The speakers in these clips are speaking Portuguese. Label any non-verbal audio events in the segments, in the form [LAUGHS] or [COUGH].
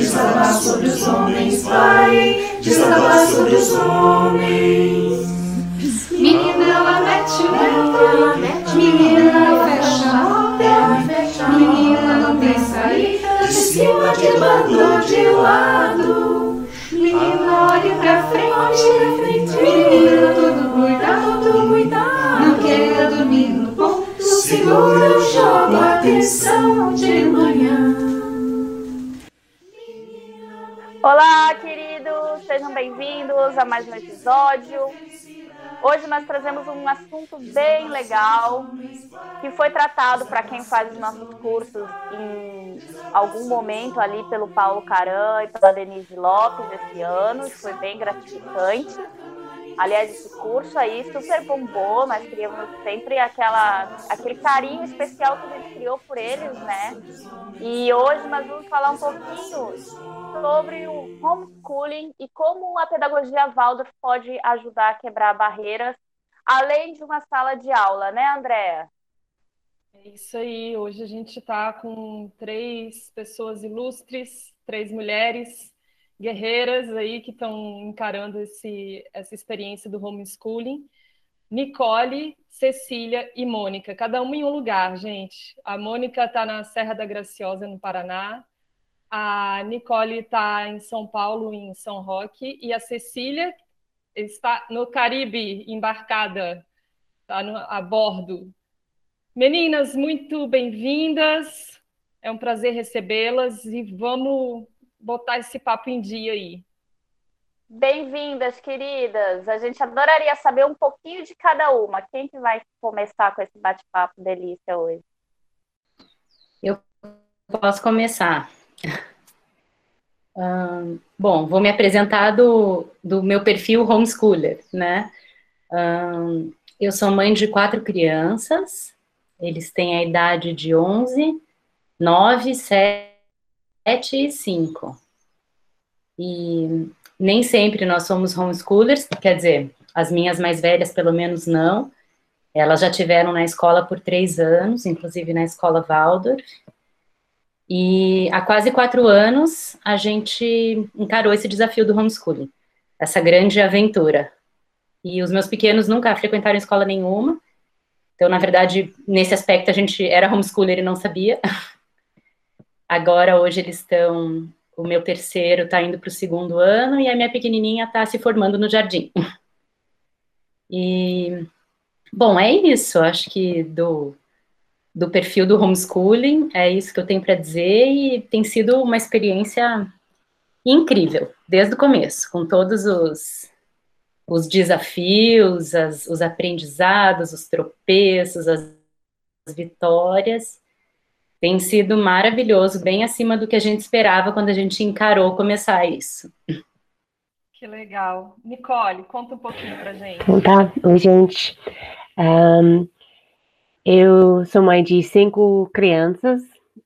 desabar sobre os homens, vai. Desabar sobre os homens. Menina, ela mete o dedo, menina, ela fecha a porta, menina, não tem saída, De cima, de lado, de lado. menina, olha pra frente, menina, todo cuidado, todo cuidado, não queira dormir no ponto, Segura o jogo, atenção de manhã. Olá, queridos, sejam bem-vindos a mais um episódio. Hoje nós trazemos um assunto bem legal que foi tratado para quem faz os nossos cursos em algum momento ali pelo Paulo Caran e pela Denise Lopes esse ano, foi bem gratificante. Aliás, esse curso aí super bombou, nós criamos sempre aquela, aquele carinho especial que a gente criou por eles, né? E hoje nós vamos falar um pouquinho sobre o homeschooling e como a pedagogia Waldorf pode ajudar a quebrar barreiras, além de uma sala de aula, né, Andréa? É isso aí. Hoje a gente está com três pessoas ilustres, três mulheres guerreiras aí que estão encarando esse, essa experiência do homeschooling. Nicole, Cecília e Mônica, cada uma em um lugar, gente. A Mônica está na Serra da Graciosa, no Paraná. A Nicole está em São Paulo, em São Roque. E a Cecília está no Caribe, embarcada, está a bordo. Meninas, muito bem-vindas. É um prazer recebê-las e vamos botar esse papo em dia aí. Bem-vindas, queridas. A gente adoraria saber um pouquinho de cada uma. Quem que vai começar com esse bate-papo delícia hoje? Posso começar. Ahn, bom, vou me apresentar do, do meu perfil homeschooler, né? Ahn, eu sou mãe de quatro crianças, eles têm a idade de 11, 9, 7 e 5. E nem sempre nós somos homeschoolers, quer dizer, as minhas mais velhas, pelo menos, não. Elas já tiveram na escola por três anos, inclusive na escola Waldorf. E há quase quatro anos a gente encarou esse desafio do homeschooling, essa grande aventura. E os meus pequenos nunca frequentaram escola nenhuma, então, na verdade, nesse aspecto a gente era homeschooler e não sabia. [LAUGHS] Agora, hoje eles estão. O meu terceiro está indo para o segundo ano e a minha pequenininha está se formando no jardim. [LAUGHS] E, bom, é isso. Acho que do, do perfil do homeschooling, é isso que eu tenho para dizer, e tem sido uma experiência incrível, desde o começo, com todos os, os desafios, as, os aprendizados, os tropeços, as, as vitórias. Tem sido maravilhoso, bem acima do que a gente esperava quando a gente encarou começar isso. Que legal. Nicole, conta um pouquinho pra gente. Então tá, oi gente. Ahn, eu sou mãe de cinco crianças.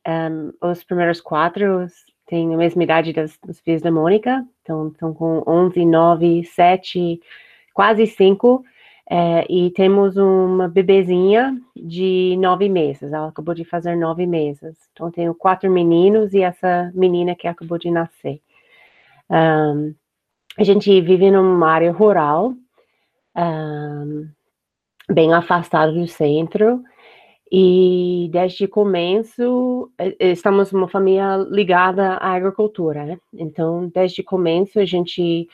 Ahn, os primeiros quatro têm a mesma idade das, dos filhos da Mônica, então estão com 11, 9, 7, quase 5. É, e temos uma bebezinha de nove meses. Ela acabou de fazer nove meses. Então tenho quatro meninos e essa menina que acabou de nascer. Ahn, a gente vive numa área rural, ahn, bem afastado do centro, e desde o começo eh, eh, estamos uma família ligada à agricultura, né? Então, desde o começo a gente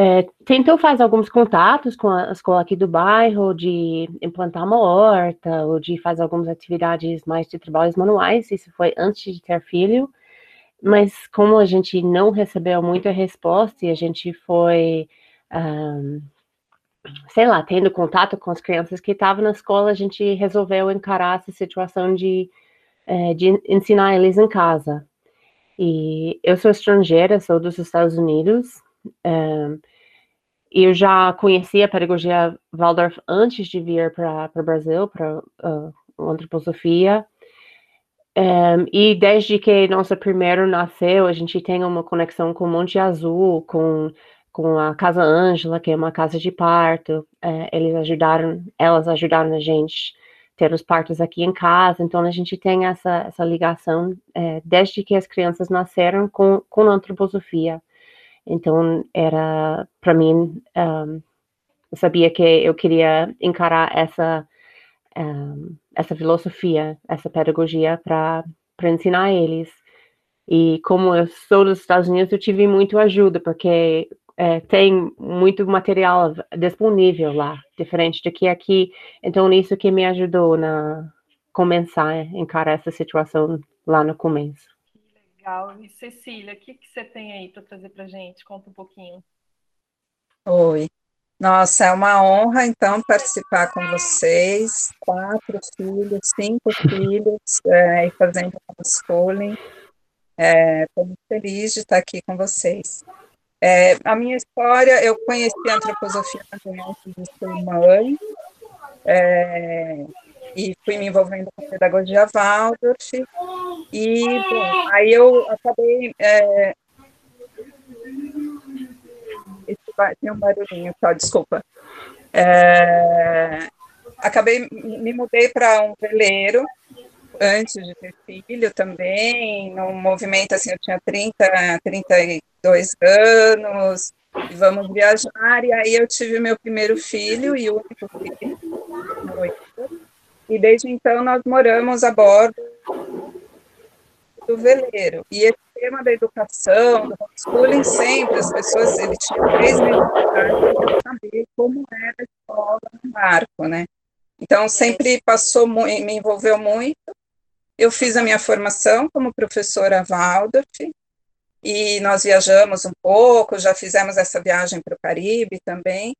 eh, tentou fazer alguns contatos com a escola aqui do bairro, de implantar uma horta, ou de fazer algumas atividades mais de trabalhos manuais, isso foi antes de ter filho, mas como a gente não recebeu muita resposta e a gente foi, ahn, sei lá, tendo contato com as crianças que estavam na escola, a gente resolveu encarar essa situação de, eh, de ensinar eles em casa. E eu sou estrangeira, sou dos Estados Unidos, eu já conhecia a pedagogia Waldorf antes de vir para o Brasil, para uh, antroposofia. Um, e desde que nosso primeiro nasceu, a gente tem uma conexão com Monte Azul, com, com a Casa Ângela, que é uma casa de parto. É, eles ajudaram, elas ajudaram a gente ter os partos aqui em casa. Então a gente tem essa, essa ligação é, desde que as crianças nasceram com, com a antroposofia. Então, era, para mim, um, eu sabia que eu queria encarar essa, um, essa filosofia, essa pedagogia para ensinar eles. E como eu sou dos Estados Unidos, eu tive muito ajuda, porque é, tem muito material disponível lá, diferente do que aqui. Então, isso que me ajudou na começar a encarar essa situação lá no começo legal. E Cecília, o que, que você tem aí para trazer para gente? Conta um pouquinho. Oi. Nossa, é uma honra, então, participar com vocês. Quatro filhos, cinco filhos, é, e fazendo homeschooling. Estou é, muito feliz de estar aqui com vocês. É, a minha história, eu conheci a antroposofia antes de ser mãe, é, e fui me envolvendo com pedagogia Waldorf, e, bom, aí eu acabei. É... Tem um barulhinho só, desculpa. É... Acabei, me mudei para um veleiro antes de ter filho também, num movimento assim, eu tinha 30, 32 anos, e vamos viajar, e aí eu tive meu primeiro filho e único filho, e desde então nós moramos a bordo do veleiro. E esse tema da educação, do homeschooling, sempre as pessoas, ele tinha três meses de saber como era a escola no barco, né? Então, sempre passou, me envolveu muito. Eu fiz a minha formação como professora Waldorf, e nós viajamos um pouco, já fizemos essa viagem para o Caribe também.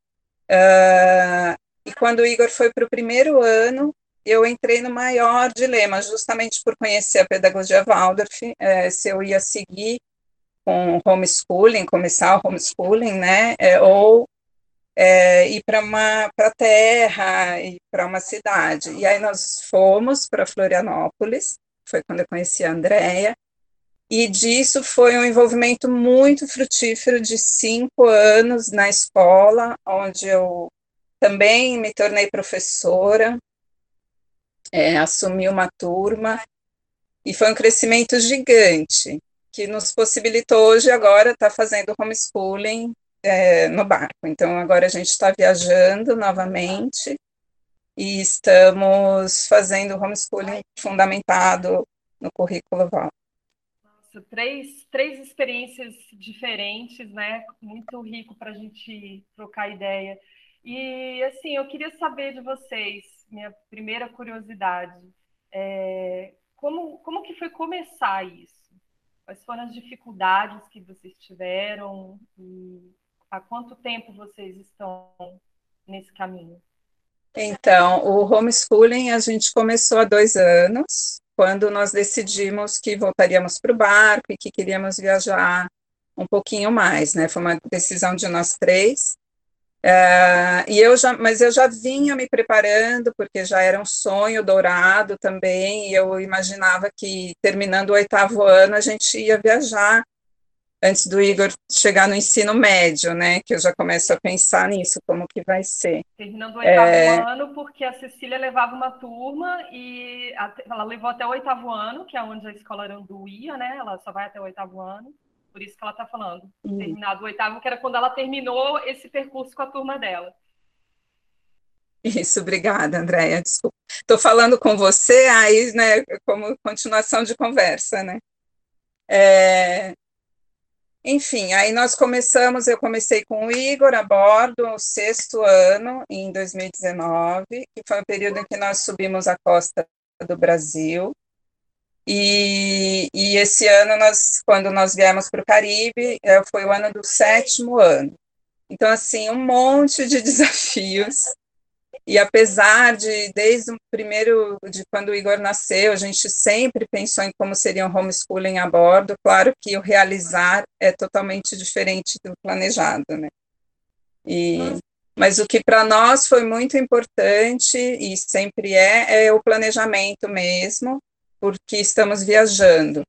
Uh, e quando o Igor foi para o primeiro ano, eu entrei no maior dilema, justamente por conhecer a pedagogia Waldorf, é, se eu ia seguir com homeschooling, começar o homeschooling, né, é, ou é, ir para uma para terra e para uma cidade. E aí nós fomos para Florianópolis, foi quando eu conheci a Andrea, e disso foi um envolvimento muito frutífero de cinco anos na escola, onde eu também me tornei professora, é, assumi uma turma, e foi um crescimento gigante, que nos possibilitou hoje agora estar tá fazendo homeschooling é, no barco. Então, agora a gente está viajando novamente e estamos fazendo homeschooling fundamentado no currículo VAL. Nossa, três, três experiências diferentes, né? Muito rico para a gente trocar ideia. E, assim, eu queria saber de vocês, minha primeira curiosidade, é, como, como que foi começar isso? Quais foram as dificuldades que vocês tiveram e há quanto tempo vocês estão nesse caminho? Então, o homeschooling a gente começou há dois anos, quando nós decidimos que voltaríamos para o barco e que queríamos viajar um pouquinho mais, né? Foi uma decisão de nós três. É, e eu já, mas eu já vinha me preparando, porque já era um sonho dourado também, e eu imaginava que terminando o oitavo ano a gente ia viajar antes do Igor chegar no ensino médio, né? Que eu já começo a pensar nisso, como que vai ser. Terminando o oitavo é... ano, porque a Cecília levava uma turma e ela levou até o oitavo ano, que é onde a escola Arandu ia, né? Ela só vai até o oitavo ano. Por isso que ela está falando. Uhum. Terminado o oitavo, que era quando ela terminou esse percurso com a turma dela. Isso, obrigada, Andréia. Desculpa. Estou falando com você aí, né, como continuação de conversa, né? É... Enfim, aí nós começamos, eu comecei com o Igor a bordo, o sexto ano, em 2019, que foi o período em que nós subimos a costa do Brasil, e, e esse ano, nós, quando nós viemos para o Caribe, é, foi o ano do sétimo ano. Então, assim, um monte de [LAUGHS] desafios. E apesar de, desde o primeiro, de quando o Igor nasceu, a gente sempre pensou em como seria um homeschooling a bordo, claro que o realizar é totalmente diferente do planejado, né? E, mas o que para nós foi muito importante e sempre é, é o planejamento mesmo, porque estamos viajando.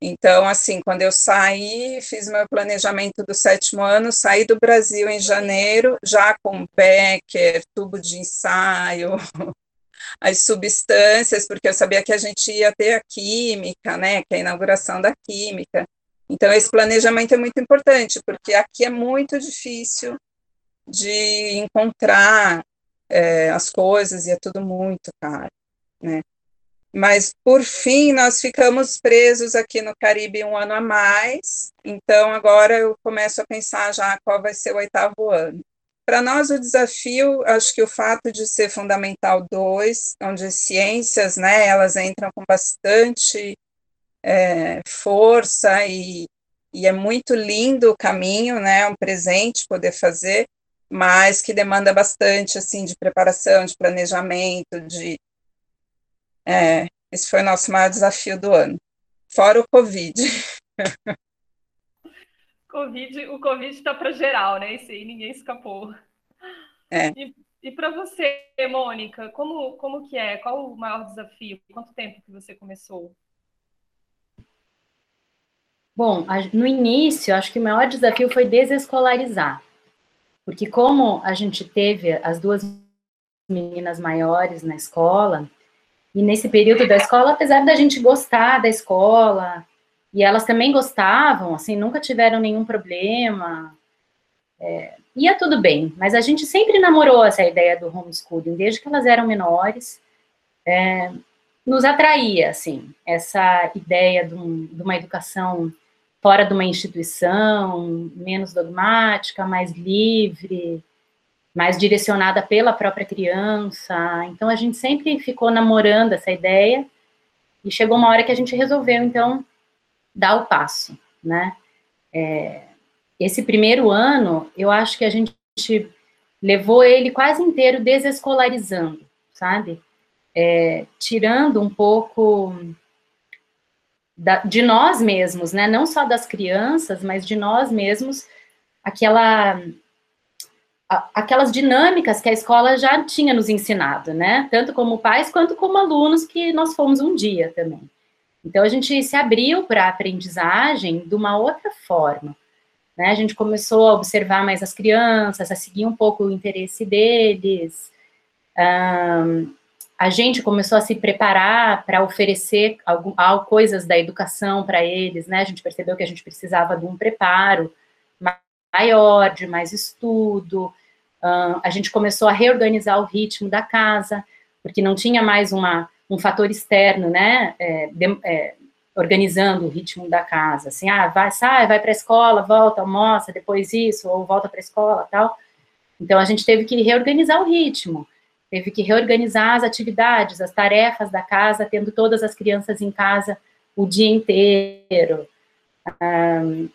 Então, assim, quando eu saí, fiz meu planejamento do sétimo ano, saí do Brasil em janeiro, já com Becker, tubo de ensaio, [LAUGHS] as substâncias, porque eu sabia que a gente ia ter a química, né, que é a inauguração da química. Então, esse planejamento é muito importante, porque aqui é muito difícil de encontrar é, as coisas e é tudo muito caro, né? Mas, por fim, nós ficamos presos aqui no Caribe um ano a mais, então agora eu começo a pensar já qual vai ser o oitavo ano. Para nós, o desafio, acho que o fato de ser Fundamental 2, onde as ciências, né, elas entram com bastante é, força e, e é muito lindo o caminho, né, um presente poder fazer, mas que demanda bastante, assim, de preparação, de planejamento, de é, esse foi o nosso maior desafio do ano, fora o Covid. [LAUGHS] COVID o Covid está para geral, né? Isso aí ninguém escapou. É. E, e para você, Mônica, como, como que é? Qual o maior desafio? Quanto tempo que você começou? Bom, no início, acho que o maior desafio foi desescolarizar. Porque como a gente teve as duas meninas maiores na escola, e nesse período da escola, apesar da gente gostar da escola, e elas também gostavam, assim, nunca tiveram nenhum problema, é, ia tudo bem, mas a gente sempre namorou essa ideia do homeschooling, desde que elas eram menores, é, nos atraía, assim, essa ideia de, um, de uma educação fora de uma instituição, menos dogmática, mais livre, mais direcionada pela própria criança. Então a gente sempre ficou namorando essa ideia e chegou uma hora que a gente resolveu então dar o passo, né? É, esse primeiro ano, eu acho que a gente levou ele quase inteiro desescolarizando, sabe? É, tirando um pouco da, de nós mesmos, né? Não só das crianças, mas de nós mesmos, aquela aquelas dinâmicas que a escola já tinha nos ensinado, né? Tanto como pais quanto como alunos que nós fomos um dia também. Então a gente se abriu para a aprendizagem de uma outra forma. Né? A gente começou a observar mais as crianças, a seguir um pouco o interesse deles. Um, a gente começou a se preparar para oferecer algum, coisas da educação para eles, né? A gente percebeu que a gente precisava de um preparo maior, de mais estudo. Uh, a gente começou a reorganizar o ritmo da casa, porque não tinha mais uma, um fator externo, né, é, de, é, organizando o ritmo da casa, assim, ah, vai, sai, vai para a escola, volta, almoça, depois isso, ou volta para a escola, tal. Então, a gente teve que reorganizar o ritmo, teve que reorganizar as atividades, as tarefas da casa, tendo todas as crianças em casa o dia inteiro,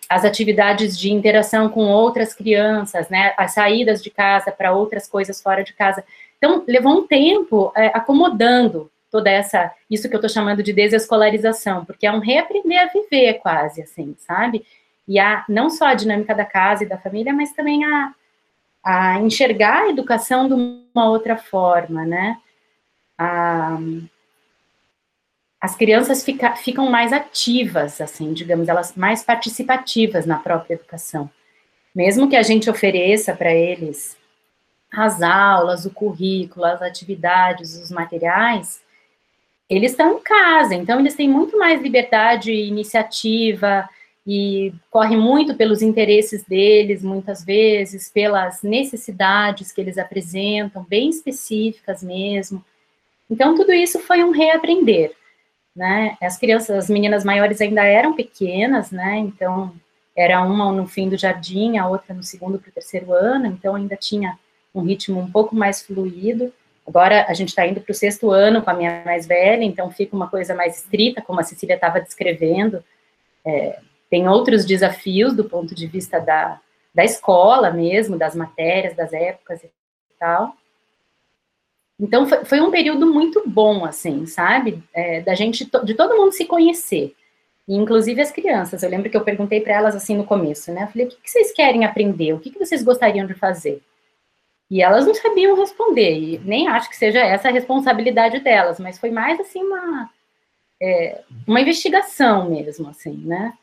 as atividades de interação com outras crianças, né, as saídas de casa para outras coisas fora de casa. Então, levou um tempo é, acomodando toda essa, isso que eu estou chamando de desescolarização, porque é um reaprender a viver quase, assim, sabe? E a, não só a dinâmica da casa e da família, mas também a, a enxergar a educação de uma outra forma, né? A, as crianças fica, ficam mais ativas, assim, digamos, elas mais participativas na própria educação. Mesmo que a gente ofereça para eles as aulas, o currículo, as atividades, os materiais, eles estão em casa, então eles têm muito mais liberdade e iniciativa e corre muito pelos interesses deles, muitas vezes, pelas necessidades que eles apresentam, bem específicas mesmo. Então, tudo isso foi um reaprender né? As crianças, as meninas maiores ainda eram pequenas, né? Então era uma no fim do jardim, a outra no segundo para o terceiro ano, então ainda tinha um ritmo um pouco mais fluido. Agora a gente está indo para o sexto ano com a minha mais velha, então fica uma coisa mais estrita, como a Cecília estava descrevendo. É, tem outros desafios do ponto de vista da, da escola mesmo, das matérias, das épocas e tal. Então foi, foi, um período muito bom, assim, sabe? É, da gente, de todo mundo se conhecer. Inclusive as crianças. Eu lembro que eu perguntei para elas assim no começo, né? Eu falei, o que, que vocês querem aprender? O que, que vocês gostariam de fazer? E elas não sabiam responder, e nem acho que seja essa a responsabilidade delas, mas foi mais assim uma, é, uma investigação mesmo, assim, né?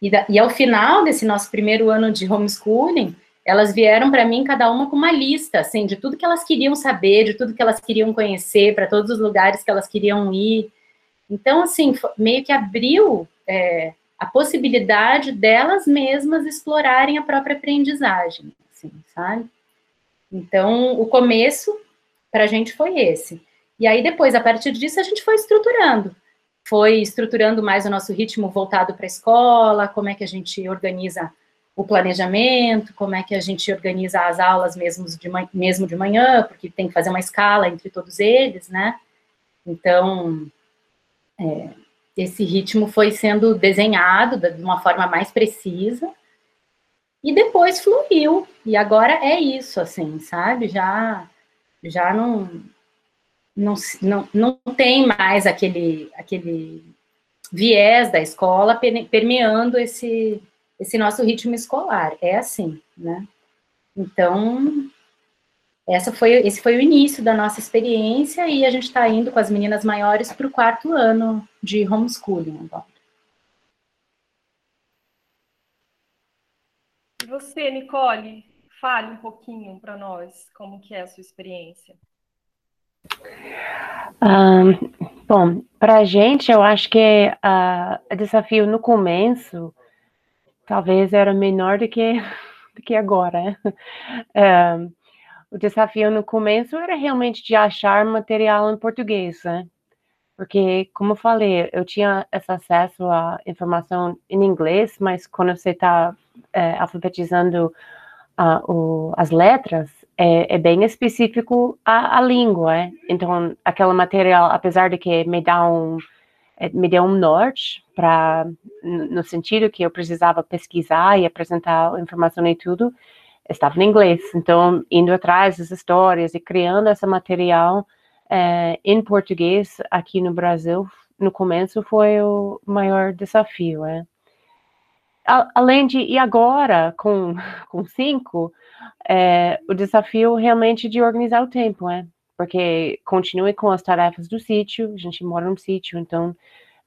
E, da, e ao final desse nosso primeiro ano de homeschooling, elas vieram para mim, cada uma com uma lista, assim, de tudo que elas queriam saber, de tudo que elas queriam conhecer, para todos os lugares que elas queriam ir. Então, assim, meio que abriu é, a possibilidade delas mesmas explorarem a própria aprendizagem, assim, sabe? Então, o começo para a gente foi esse. E aí, depois, a partir disso, a gente foi estruturando. Foi estruturando mais o nosso ritmo voltado para a escola, como é que a gente organiza o planejamento, como é que a gente organiza as aulas mesmo de, mesmo de manhã, porque tem que fazer uma escala entre todos eles, né? Então, é, esse ritmo foi sendo desenhado de uma forma mais precisa, e depois fluiu. E agora é isso, assim, sabe? Já, já não, não, não, não tem mais aquele, aquele viés da escola permeando esse, esse nosso ritmo escolar. É assim, né? Então, essa foi, esse foi o início da nossa experiência e a gente está indo com as meninas maiores para o quarto ano de homeschooling agora. você, Nicole, fale um pouquinho para nós como que é a sua experiência. Um, bom, para a gente, eu acho que uh, o desafio no começo talvez era menor do que, [LAUGHS] do que agora. Um, o desafio no começo era realmente de achar material em português, né? Porque, como eu falei, eu tinha esse acesso à informação em inglês, mas quando você está é, alfabetizando uh, o, as letras, é, é, bem específico a, a língua. É? Então, aquele material, apesar de que me dá um é, me deu um norte para no sentido que eu precisava pesquisar e apresentar informação e tudo estava em inglês então indo atrás das histórias e criando esse material é, em português aqui no Brasil no começo foi o maior desafio é além de, e agora, com, [LAUGHS] com cinco, é, o desafio realmente de organizar o tempo, é? Porque continue com as tarefas do sítio, a gente mora num sítio, então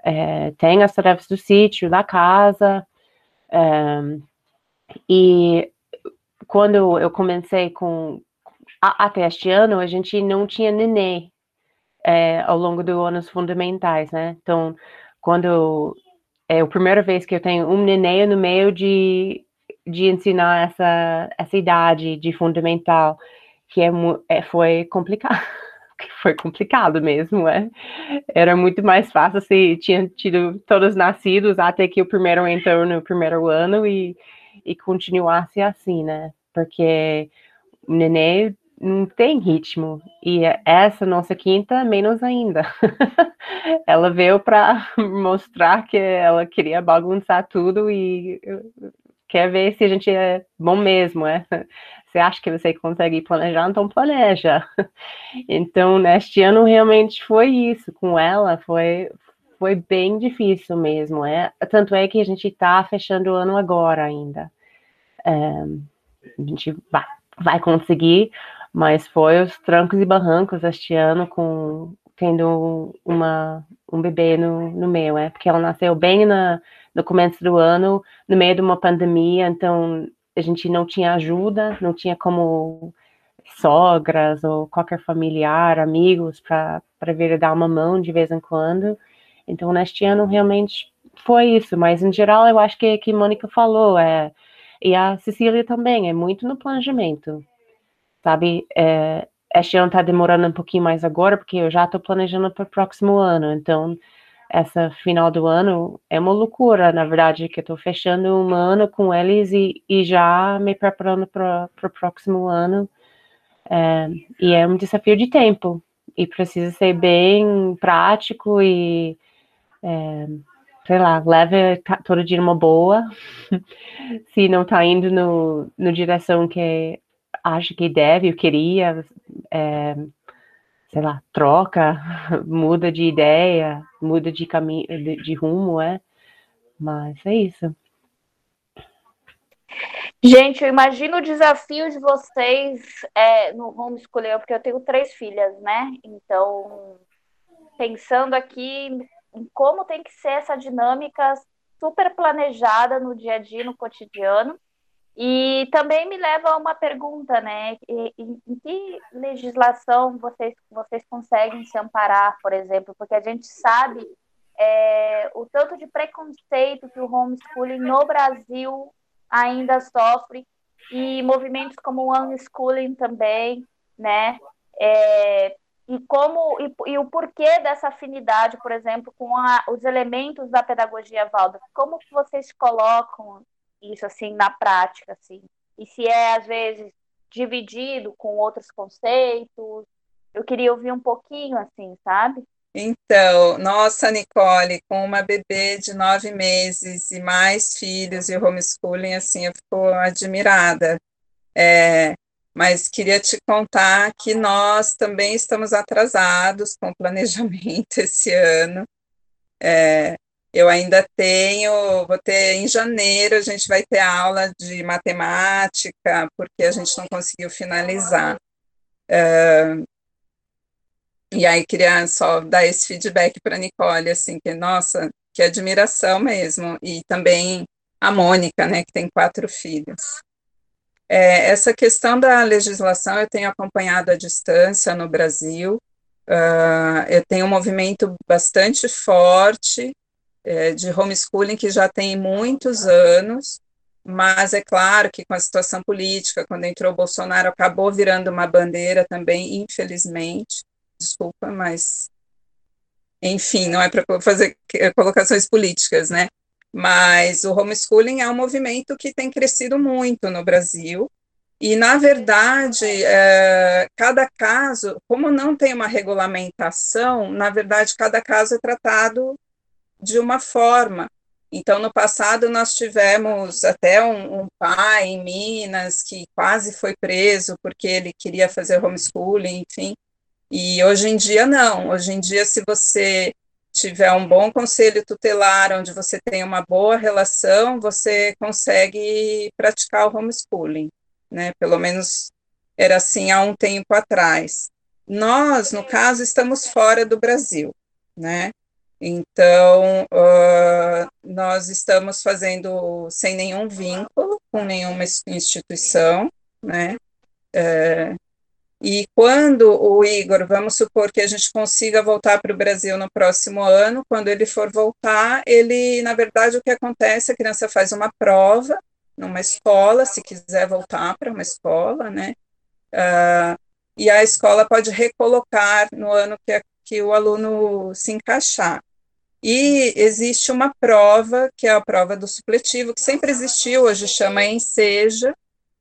é, tem as tarefas do sítio, da casa, é, e quando eu comecei com, a, até este ano, a gente não tinha neném é, ao longo dos anos fundamentais, né? Então, quando é a primeira vez que eu tenho um neném no meio de, de ensinar essa, essa idade de fundamental, que é, é foi complicado. Foi complicado mesmo, é. Era muito mais fácil se tinha tido todos nascidos até que o primeiro entrou no primeiro ano e, e continuasse assim, né? Porque o neném não tem ritmo. E essa nossa quinta, menos ainda. [LAUGHS] ela veio para [LAUGHS] mostrar que ela queria bagunçar tudo e quer ver se a gente é bom mesmo, é? Você acha que você consegue planejar, então planeja. Então, neste ano realmente foi isso com ela, foi foi bem difícil mesmo, é. Tanto é que a gente está fechando o ano agora ainda. É, a gente vai, vai conseguir, mas foi os trancos e barrancos este ano com tendo uma, um bebê no, no meio, é, porque ela nasceu bem na, no começo do ano, no meio de uma pandemia, então a gente não tinha ajuda, não tinha como sogras ou qualquer familiar, amigos para vir dar uma mão de vez em quando. Então, neste ano realmente foi isso, mas em geral eu acho que que Mônica falou, é, e a Cecília também, é muito no planejamento sabe? É, este ano está demorando um pouquinho mais agora, porque eu já estou planejando para o próximo ano. Então, essa final do ano é uma loucura, na verdade, que eu estou fechando um ano com eles e, e já me preparando para o próximo ano. É, e é um desafio de tempo. E precisa ser bem prático e, é, sei lá, leve todo dia uma boa. [LAUGHS] Se não está indo no, no direção que acha que deve, eu queria, é, sei lá, troca, [LAUGHS] muda de ideia, muda de caminho, de, de, rumo, é. Mas é isso. Gente, eu imagino o desafio de vocês é, no homeschooling, porque eu tenho três filhas, né? Então, pensando aqui em como tem que ser essa dinâmica super planejada no dia a dia, no cotidiano. E também me leva a uma pergunta, né? Em, que legislação vocês, vocês conseguem se amparar, por exemplo? Porque a gente sabe é, o tanto de preconceito que o homeschooling no Brasil ainda sofre, e movimentos como o unschooling também, né? É, e como e, e, o porquê dessa afinidade, por exemplo, com a, os elementos da pedagogia Valda? Como que vocês colocam isso assim na prática, assim? E se é às vezes dividido com outros conceitos? Eu queria ouvir um pouquinho, assim, sabe? Então, nossa, Nicole, com uma bebê de nove meses e mais filhos e homeschooling, assim, eu fico admirada. É, mas queria te contar que nós também estamos atrasados com o planejamento [LAUGHS] esse ano. É, eu ainda tenho, vou ter em janeiro, a gente vai ter aula de matemática, porque a gente não conseguiu finalizar. É, e aí queria só dar esse feedback para a Nicole, assim, que, nossa, que admiração mesmo. E também a Mônica, né, que tem quatro filhos. É, essa questão da legislação eu tenho acompanhado à distância no Brasil. Uh, eu tenho um movimento bastante forte é, de homeschooling que já tem muitos anos, mas é claro que com a situação política, quando entrou Bolsonaro, acabou virando uma bandeira também, infelizmente desculpa, mas enfim, não é para fazer colocações políticas, né? Mas o homeschooling é um movimento que tem crescido muito no Brasil. E, na verdade, é, cada caso, como não tem uma regulamentação, na verdade, cada caso é tratado de uma forma. Então, no passado, nós tivemos até um, um, pai em Minas que quase foi preso porque ele queria fazer homeschooling, enfim. E hoje em dia, não. Hoje em dia, se você tiver um bom conselho tutelar, onde você tem uma boa relação, você consegue praticar o homeschooling, né? Pelo menos era assim há um tempo atrás. Nós, no caso, estamos fora do Brasil, né? Então, uh, nós estamos fazendo sem nenhum vínculo com nenhuma instituição, né? É, e quando o Igor, vamos supor que a gente consiga voltar para o Brasil no próximo ano, quando ele for voltar, ele, na verdade, o que acontece, a criança faz uma prova numa escola, se quiser voltar para uma escola, né? Uh, e a escola pode recolocar no ano que, que o aluno se encaixar. E existe uma prova, que é a prova do supletivo, que sempre existiu, hoje chama Enseja,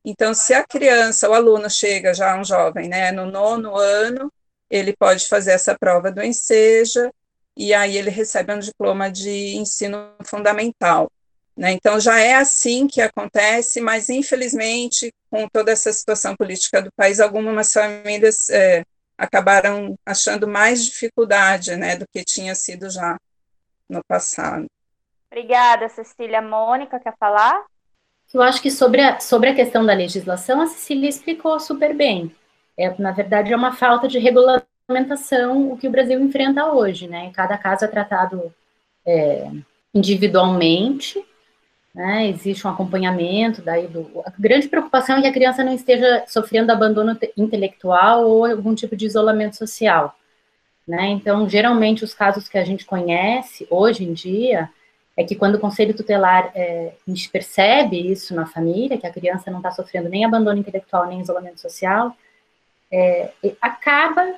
então, se a criança, o aluno chega já, um jovem, né, no nono ano, ele pode fazer essa prova do Enseja, e aí ele recebe um diploma de ensino fundamental. Né? Então, já é assim que acontece, mas infelizmente, com toda essa situação política do país, algumas famílias é, acabaram achando mais dificuldade né, do que tinha sido já no passado. Obrigada, Cecília. Mônica, quer falar? Eu acho que sobre a, sobre a questão da legislação, a Cecília explicou super bem. É, na verdade, é uma falta de regulamentação o que o Brasil enfrenta hoje, né? Cada caso é tratado é, individualmente, né? Existe um acompanhamento daí do. A grande preocupação é que a criança não esteja sofrendo abandono intelectual ou algum tipo de isolamento social, né? Então, geralmente, os casos que a gente conhece hoje em dia é que quando o conselho tutelar é, a gente percebe isso na família, que a criança não está sofrendo nem abandono intelectual nem isolamento social, é, acaba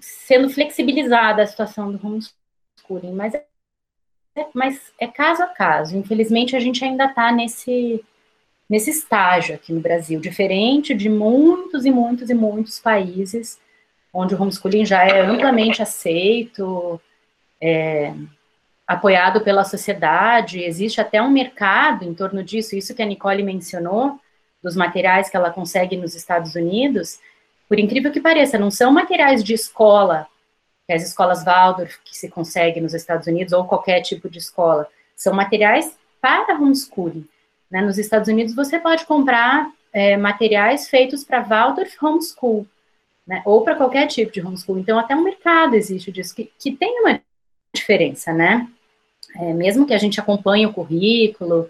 sendo flexibilizada a situação do homeschooling, mas é, mas é caso a caso. Infelizmente, a gente ainda está nesse, nesse estágio aqui no Brasil, diferente de muitos e muitos e muitos países onde o homeschooling já é amplamente aceito, é, apoiado pela sociedade, existe até um mercado em torno disso, isso que a Nicole mencionou, dos materiais que ela consegue nos Estados Unidos, por incrível que pareça, não são materiais de escola, que as escolas Waldorf que se consegue nos Estados Unidos, ou qualquer tipo de escola, são materiais para homeschooling. Né? Nos Estados Unidos, você pode comprar é, materiais feitos para Waldorf Homeschool, né? ou para qualquer tipo de homeschool. Então, até um mercado existe disso, que, que tem uma diferença, né? É, mesmo que a gente acompanhe o currículo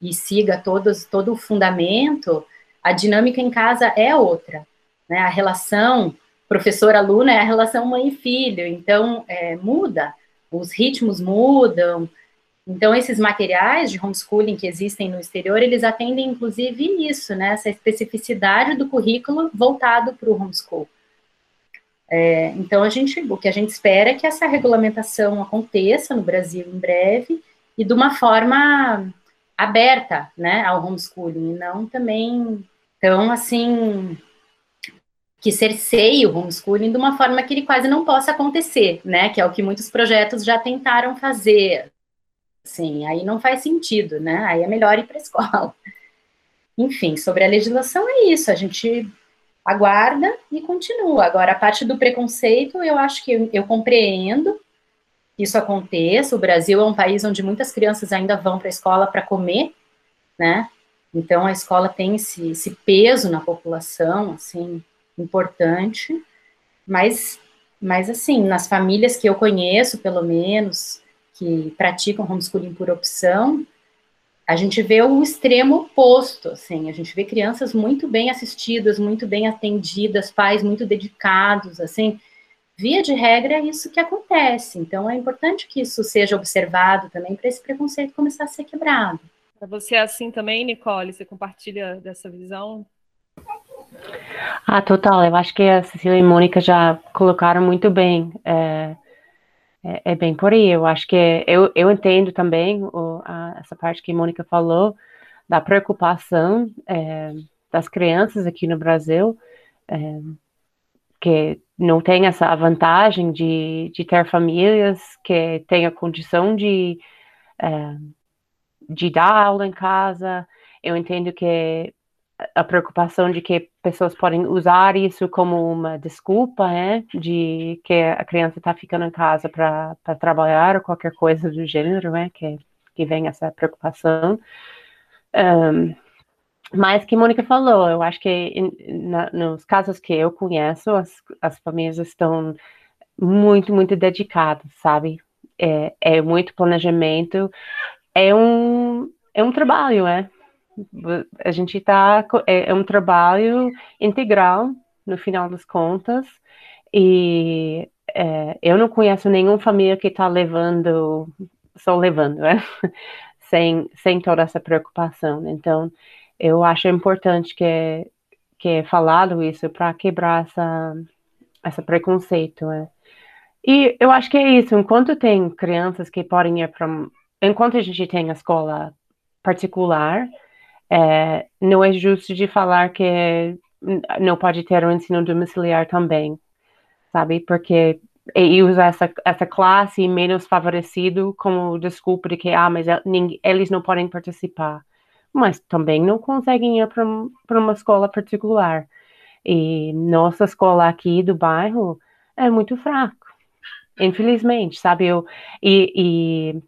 e siga todos, todo o fundamento, a dinâmica em casa é outra. Né? A relação professor-aluno é a relação mãe e filho, então é, muda, os ritmos mudam, então, esses materiais de homeschooling que existem no exterior, eles atendem, inclusive, isso, né? Essa especificidade do currículo voltado para o homeschool. É, então, a gente, o que a gente espera é que essa regulamentação aconteça no Brasil em breve e de uma forma aberta, né, ao homeschooling, e não também tão, assim, que cerceie o homeschooling de uma forma que ele quase não possa acontecer, né, que é o que muitos projetos já tentaram fazer, Sim, aí não faz sentido, né? Aí é melhor ir para a escola. Enfim, sobre a legislação é isso, a gente aguarda e continua. Agora, a parte do preconceito, eu acho que eu, eu compreendo que isso aconteça. O Brasil é um país onde muitas crianças ainda vão para a escola para comer, né? Então, a escola tem esse, esse peso na população, assim, importante. Mas, mas, assim, nas famílias que eu conheço, pelo menos, que praticam homeschooling por opção, a gente vê o extremo oposto, assim, a gente vê crianças muito bem assistidas, muito bem atendidas, pais muito dedicados, assim, via de regra é isso que acontece, então é importante que isso seja observado também para esse preconceito começar a ser quebrado. Para você é assim também, Nicole, você compartilha dessa visão? Ah, total, eu acho que a Cecília e a Mônica já colocaram muito bem, é é, é, bem por aí. Eu acho que é, eu, eu entendo também o, a, essa parte que a Mônica falou da preocupação é, das crianças aqui no Brasil, é, que não tem essa vantagem de, de ter famílias que têm a condição de, é, de dar aula em casa. Eu entendo que a preocupação de que pessoas podem usar isso como uma desculpa, né, de que a criança está ficando em casa para trabalhar ou qualquer coisa do gênero, né, que, que vem essa preocupação. Um, mas que Mônica falou, eu acho que na, nos casos que eu conheço, as, as famílias estão muito, muito dedicadas, sabe? É, é muito planejamento, é um, é um trabalho, é a gente está é, é, um trabalho integral no final das contas e é, eu não conheço nenhuma família que está levando só levando é? [LAUGHS] sem sem toda essa preocupação então eu acho importante que que é falado isso para quebrar essa essa preconceito é? e eu acho que é isso enquanto tem crianças que podem ir para enquanto a gente tem a escola particular é, não é justo de falar que não pode ter um ensino domiciliar também, sabe? Porque e usa essa, essa classe menos favorecido como desculpa de que, ah, mas eles não podem participar. Mas também não conseguem ir para uma escola particular. E nossa escola aqui do bairro é muito fraco, infelizmente, sabe? Eu, e, e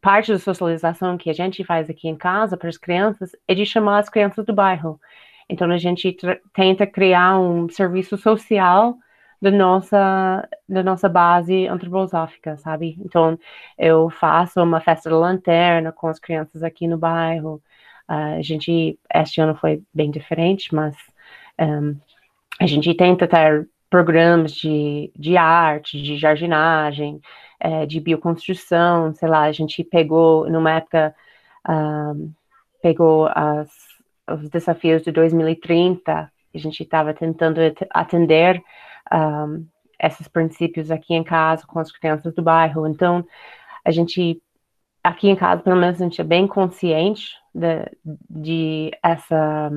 parte da socialização que a gente faz aqui em casa para as crianças é de chamar as crianças do bairro. Então a gente tenta criar um serviço social da nossa da nossa base antroposófica, sabe? Então eu faço uma festa da lanterna com as crianças aqui no bairro. Uh, a gente este ano foi bem diferente, mas um, a gente tenta ter programas de, de arte, de jardinagem, é, de bioconstrução, sei lá, a gente pegou, numa época, um, pegou as, os desafios de 2030, a gente estava tentando atender um, esses princípios aqui em casa com as crianças do bairro, então a gente, aqui em casa, pelo menos, a gente é bem consciente de, de essa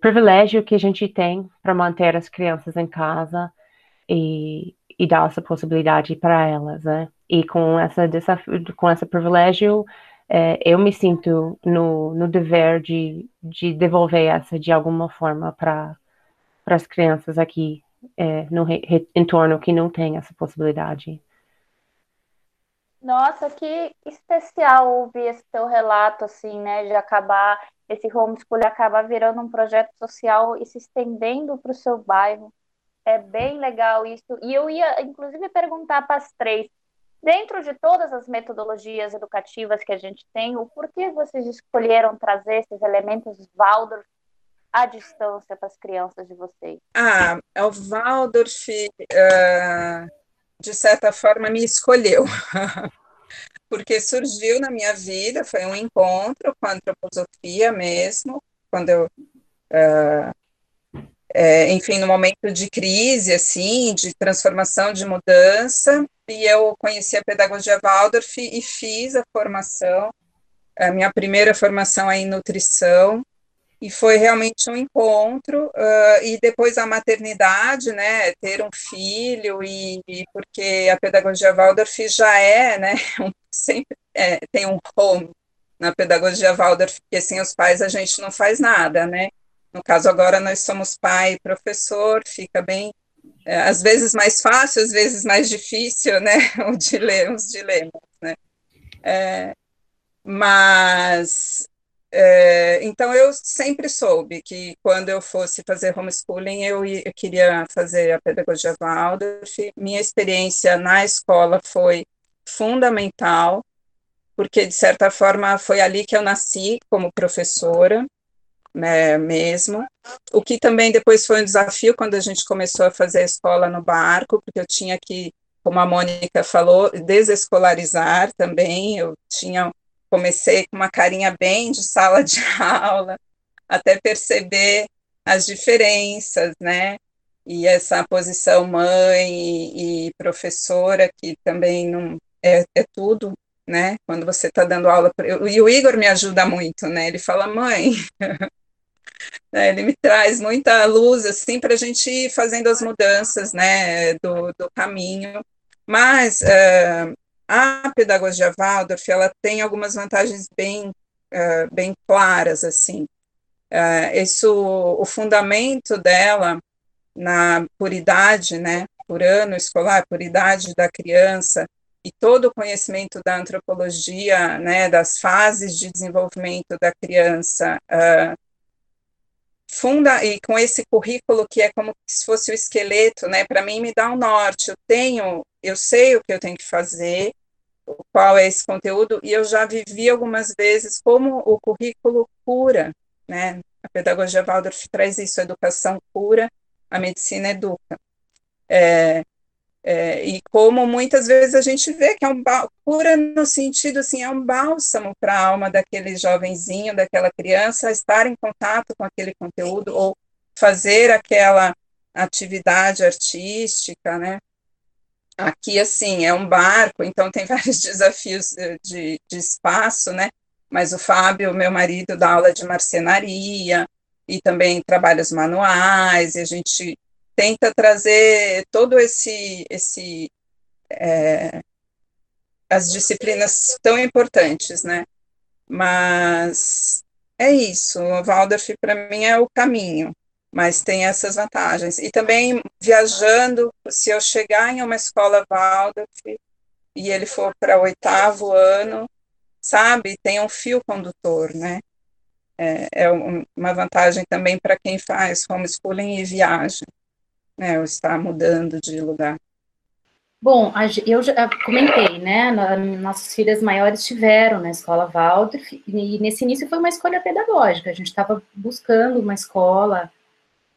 privilégio que a gente tem para manter as crianças em casa e, e dar essa possibilidade para elas, né? E com essa desafio, com esse privilégio, é, eu me sinto no, no dever de, de devolver essa de alguma forma para as crianças aqui é, no re, entorno que não tem essa possibilidade. Nossa, que especial ouvir esse teu relato, assim, né, de acabar, esse homeschool acabar virando um projeto social e se estendendo para o seu bairro. É bem legal isso. E eu ia, inclusive, perguntar para as três, dentro de todas as metodologias educativas que a gente tem, o porquê vocês escolheram trazer esses elementos Waldorf à distância para as crianças de vocês? Ah, o Waldorf, uh, de certa forma, me escolheu. [LAUGHS] Porque surgiu na minha vida, foi um encontro com a antroposofia mesmo, quando eu uh, é, enfim, no momento de crise, assim, de transformação, de mudança, e eu conheci a pedagogia Waldorf e fiz a formação, a minha primeira formação é em nutrição, e foi realmente um encontro, uh, e depois a maternidade, né, ter um filho, e, e porque a pedagogia Waldorf já é, né, [LAUGHS] um, sempre é, tem um home na pedagogia Waldorf, porque sem os pais a gente não faz nada, né, no caso, agora nós somos pai e professor, fica bem, é, às vezes mais fácil, às vezes mais difícil, né? [LAUGHS] O dilema, os dilemas, né? É, mas, é, então, eu sempre soube que quando eu fosse fazer homeschooling, eu, eu queria fazer a pedagogia Waldorf. Minha experiência na escola foi fundamental, porque, de certa forma, foi ali que eu nasci como professora né, mesmo. O que também depois foi um desafio quando a gente começou a fazer a escola no barco, porque eu tinha que, como a Mônica falou, desescolarizar também. Eu tinha comecei com uma carinha bem de sala de [LAUGHS] aula, até perceber as diferenças, né? E essa posição mãe e, e professora, que também não é, é tudo, né? Quando você está dando aula. E o Igor me ajuda muito, né? Ele fala, mãe, [LAUGHS] Né, ele me traz muita luz assim para a gente ir fazendo as mudanças né, do, do caminho. Mas uh, a pedagogia Waldorf ela tem algumas vantagens bem, uh, bem claras assim. Uh, isso, o fundamento dela na por idade, né, por ano escolar, por idade da criança, e todo o conhecimento da antropologia, né, das fases de desenvolvimento da criança, funda e com esse currículo que é como se fosse o esqueleto, né? Para mim me dá um norte. Eu tenho, eu sei o que eu tenho que fazer, qual é esse conteúdo e eu já vivi algumas vezes como o currículo cura, né? A pedagogia Waldorf traz isso, a educação cura, a medicina educa. É, é, e como muitas vezes a gente vê que é um cura no sentido assim, é um bálsamo para a alma daquele jovenzinho, daquela criança, estar em contato com aquele conteúdo ou fazer aquela atividade artística, né? Aqui, assim, é um barco, então tem [LAUGHS] vários desafios eh, de, de espaço, né? Mas o Fábio, meu marido, dá aula de marcenaria e também trabalhos manuais, e a gente tenta trazer todo esse esse é, as disciplinas tão importantes, né? Mas é isso, o Waldorf para mim é o caminho, mas tem essas vantagens. E também viajando, se eu chegar em uma escola Waldorf e ele for para oitavo ano, sabe, tem um fio condutor, né? É, é uma vantagem também para quem faz homeschooling e viagem né, ou está mudando de lugar? Bom, eu já comentei, né? Nossas filhas maiores estiveram na escola Waldorf, e nesse início foi uma escolha pedagógica. A gente estava buscando uma escola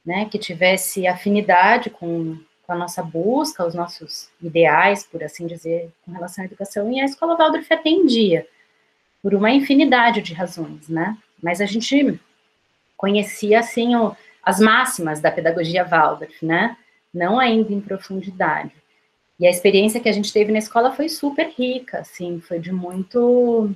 né, que tivesse afinidade com, com, a nossa busca, os nossos ideais, por assim dizer, com relação à educação, e a escola Waldorf atendia, por uma infinidade de razões, né? Mas a gente conhecia, assim, o, as máximas da pedagogia Waldorf, né? Não ainda em profundidade. E a experiência que a gente teve na escola foi super rica, assim, foi de muito.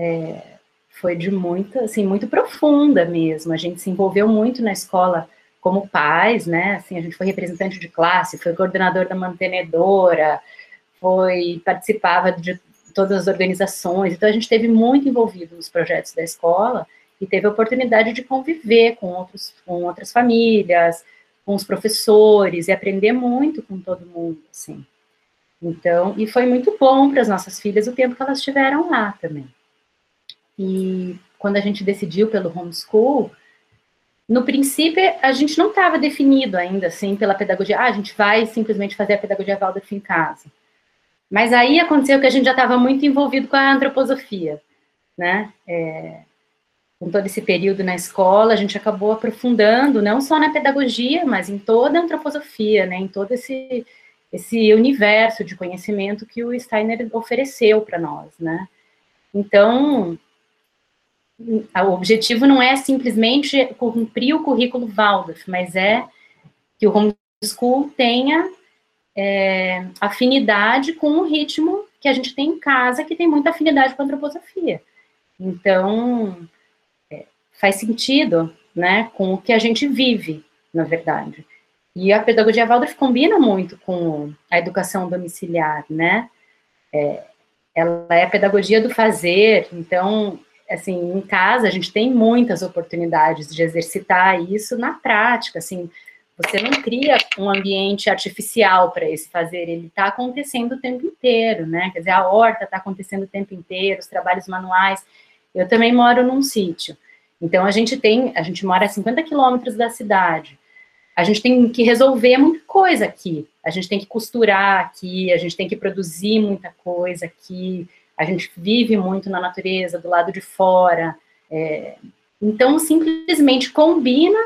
É, foi de muito, assim, muito profunda mesmo. A gente se envolveu muito na escola como pais, né? Assim, a gente foi representante de classe, foi coordenador da mantenedora, foi participava de todas as organizações. Então a gente teve muito envolvido nos projetos da escola e teve a oportunidade de conviver com, outros, com outras famílias, com os professores, e aprender muito com todo mundo, assim. Então, e foi muito bom para as nossas filhas o tempo que elas estiveram lá também. E quando a gente decidiu pelo homeschool, no princípio a gente não estava definido ainda assim pela pedagogia, ah, a gente vai simplesmente fazer a pedagogia Waldorf em casa. Mas aí aconteceu que a gente já estava muito envolvido com a antroposofia, né? É, com todo esse período na escola, a gente acabou aprofundando não só na pedagogia, mas em toda a antroposofia, né? Em todo esse esse universo de conhecimento que o Steiner ofereceu para nós, né? Então, o objetivo não é simplesmente cumprir o currículo Waldorf, mas é que o homeschool tenha é, afinidade com o ritmo que a gente tem em casa, que tem muita afinidade com a antroposofia. Então, faz sentido, né, com o que a gente vive, na verdade. E a pedagogia Waldorf combina muito com a educação domiciliar, né? É, ela é a pedagogia do fazer, então, assim, em casa a gente tem muitas oportunidades de exercitar isso na prática, assim, você não cria um ambiente artificial para esse fazer, ele está acontecendo o tempo inteiro, né? Quer dizer, a horta está acontecendo o tempo inteiro, os trabalhos manuais. Eu também moro num sítio, então a gente tem, a gente mora a 50 quilômetros da cidade a gente tem que resolver muita coisa aqui. A gente tem que costurar aqui, a gente tem que produzir muita coisa aqui. A gente vive muito na natureza, do lado de fora. É, então, simplesmente combina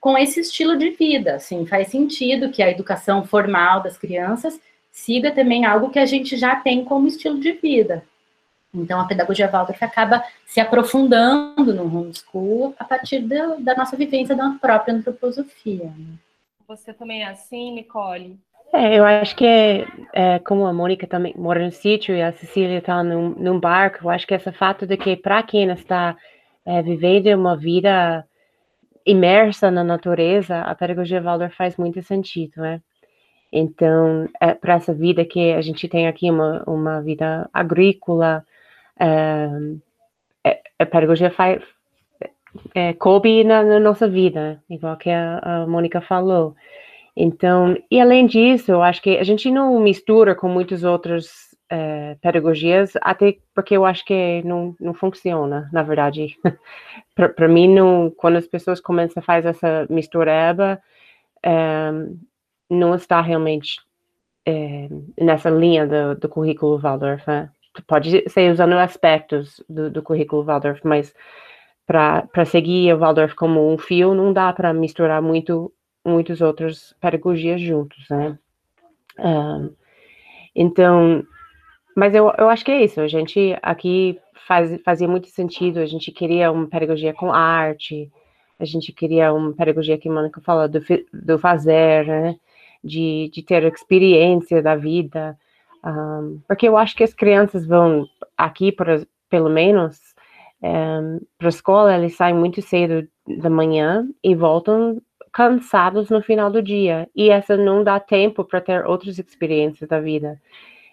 com esse estilo de vida. Assim, faz sentido que a educação formal das crianças siga também algo que a gente já tem como estilo de vida. Então, a pedagogia Waldorf acaba se aprofundando no homeschool a partir da, da nossa vivência da própria antroposofia. Né? Você também é assim, Nicole? É, eu acho que é, é, como a Mônica também mora no sítio e a Cecília está num, num, barco, eu acho que esse fato de que para quem está é, vivendo uma vida imersa na natureza, a pedagogia Waldorf faz muito sentido, né? Então, é, para essa vida que a gente tem aqui, uma, uma vida agrícola, é, a pedagogia faz, é, coube na, na, nossa vida, igual que a, a Mônica falou. Então, e além disso, eu acho que a gente não mistura com muitas outras é, pedagogias, até porque eu acho que não, não funciona, na verdade. [LAUGHS] Para mim, não, quando as pessoas começam a fazer essa mistureba, não está realmente é, nessa linha do, do currículo Waldorf. Né? Pode ser usando aspectos do, do currículo Waldorf, mas para seguir o Waldorf como um fio, não dá para misturar muito muitas outras pedagogias juntos, né? Um, então, mas eu, eu acho que é isso. A gente aqui faz, fazia muito sentido. A gente queria uma pedagogia com arte. A gente queria uma pedagogia que Mônica fala do, do fazer, né? De, de ter experiência da vida. Um, porque eu acho que as crianças vão aqui, por, pelo menos, um, para a escola, eles saem muito cedo da manhã e voltam cansados no final do dia. E essa não dá tempo para ter outras experiências da vida.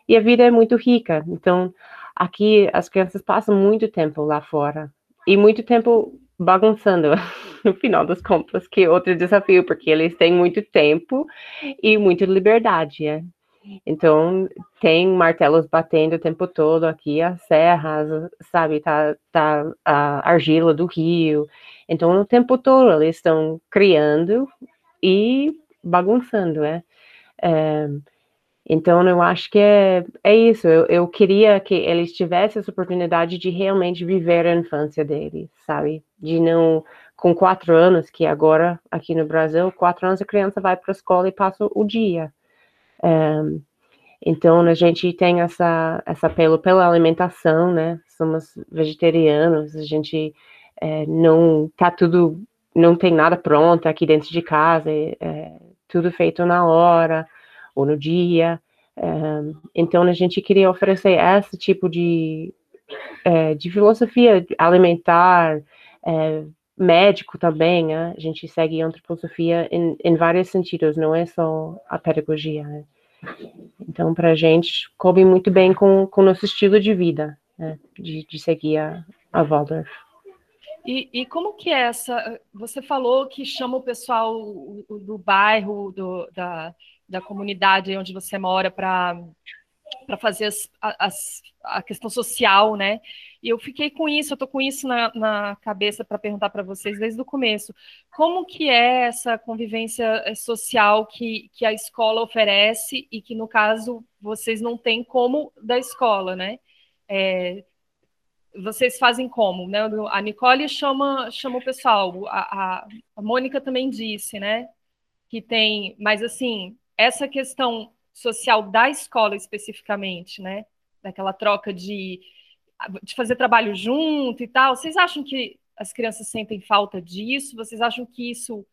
E a vida é muito rica. Então, aqui as crianças passam muito tempo lá fora e muito tempo bagunçando [LAUGHS] no final das contas, que é outro desafio, porque eles têm muito tempo e muita liberdade. É? Então, tem martelos batendo o tempo todo aqui, as serras, sabe, tá, tá a argila do rio. Então, o tempo todo eles estão criando e bagunçando, né? É, então, eu acho que é, é isso. Eu, eu queria que eles tivessem essa oportunidade de realmente viver a infância deles, sabe? De não, com quatro anos, que agora aqui no Brasil, quatro anos a criança vai para a escola e passa o dia. É, então, a gente tem essa, essa apelo pela alimentação, né? Somos vegetarianos, a gente é, não tá tudo, não tem nada pronto aqui dentro de casa, é, é tudo feito na hora ou no dia. Então, a gente queria oferecer esse tipo de, é, de filosofia alimentar, é, médico também, né? a gente segue antroposofia em, em vários sentidos, não é só a pedagogia. Né? Então, para a gente, coube muito bem com o nosso estilo de vida, né, de, de seguir a, a Waldorf. E, e, como que é essa? Você falou que chama o pessoal do bairro, do, da, da comunidade onde você mora para para fazer as, as, a questão social, né? E eu fiquei com isso, eu estou com isso na, na cabeça para perguntar para vocês desde o começo. Como que é essa convivência eh, social que, que a escola oferece e que, no caso, vocês não têm como da escola, né? É, vocês fazem como? Né? A Nicole chama, chama o pessoal, a, a, a Mônica também disse, né? Que tem, mas assim, essa questão social da escola especificamente, né? Daquela troca de de fazer trabalho junto e tal. Vocês acham que as crianças sentem falta disso? Vocês acham que isso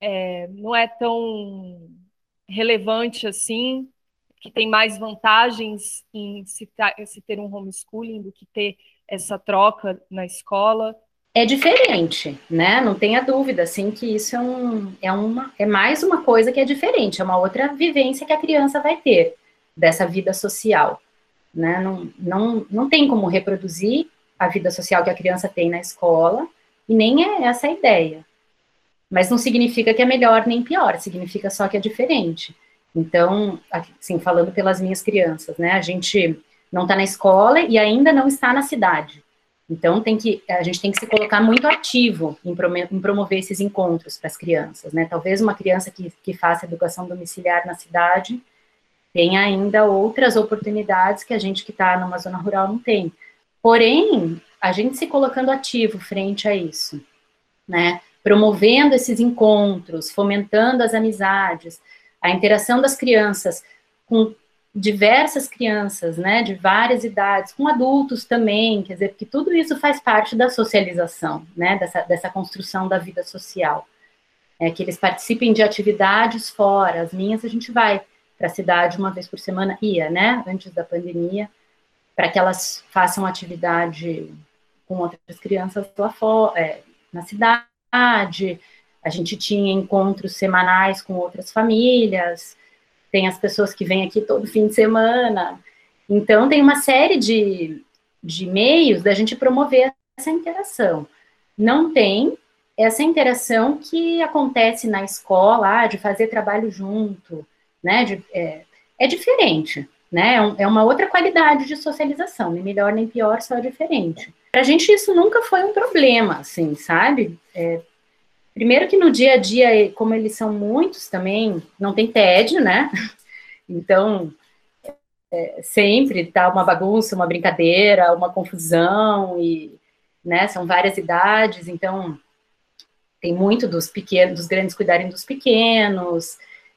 é, não é tão relevante assim? Que tem mais vantagens em se, se ter um homeschooling do que ter essa troca na escola? É diferente, né? Não tenha dúvida, assim, que isso é, um, é, uma, é mais uma coisa que é diferente, é uma outra vivência que a criança vai ter dessa vida social né? Não, não, não tem como reproduzir a vida social que a criança tem na escola, e nem é essa a ideia. Mas não significa que é melhor nem pior, significa só que é diferente. Então, assim, falando pelas minhas crianças, né? A gente não está na escola e ainda não está na cidade. Então, tem que, a gente tem que se colocar muito ativo em, promover esses encontros para as crianças, né? Talvez uma criança que, que faça educação domiciliar na cidade tem ainda outras oportunidades que a gente que está numa zona rural não tem. Porém, a gente se colocando ativo frente a isso, né? Promovendo esses encontros, fomentando as amizades, a interação das crianças com diversas crianças, né, de várias idades, com adultos também, quer dizer, que tudo isso faz parte da socialização, né, dessa, dessa construção da vida social. É que eles participem de atividades fora, as minhas a gente vai para a cidade uma vez por semana, ia, né, antes da pandemia, para que elas façam atividade com outras crianças lá fora, é, na cidade. A gente tinha encontros semanais com outras famílias, tem as pessoas que vêm aqui todo fim de semana. Então, tem uma série de, de meios da gente promover essa interação. Não tem essa interação que acontece na escola, ah, de fazer trabalho junto, né? De, é, é, diferente, né? É, é, uma outra qualidade de socialização, nem melhor nem pior, só diferente. Para a gente isso nunca foi um problema, assim, sabe? É, primeiro que no dia a dia, como eles são muitos também, não tem tédio, né? [LAUGHS] Então, é, sempre tá uma bagunça, uma brincadeira, uma confusão e, né? São várias idades, então tem muito dos pequenos, dos grandes cuidarem dos pequenos.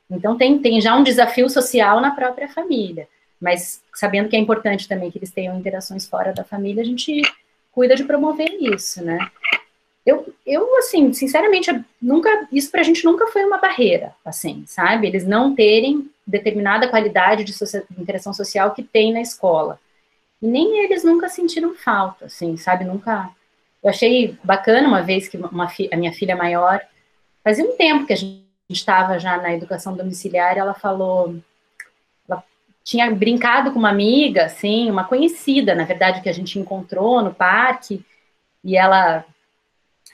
Então, tem, tem já um desafio social na própria família, mas sabendo que é importante também que eles tenham interações fora da família, a gente cuida de promover isso, né? Eu, eu assim, sinceramente, nunca, isso pra gente nunca foi uma barreira, assim, sabe? Eles não terem determinada qualidade de, social, de interação social que tem na escola. E nem eles nunca sentiram falta, assim, sabe? Nunca. Eu achei bacana uma vez que uma, a minha filha maior, fazia um tempo que a gente estava já na educação domiciliar, ela falou, ela tinha brincado com uma amiga, assim, uma conhecida, na verdade, que a gente encontrou no parque, e ela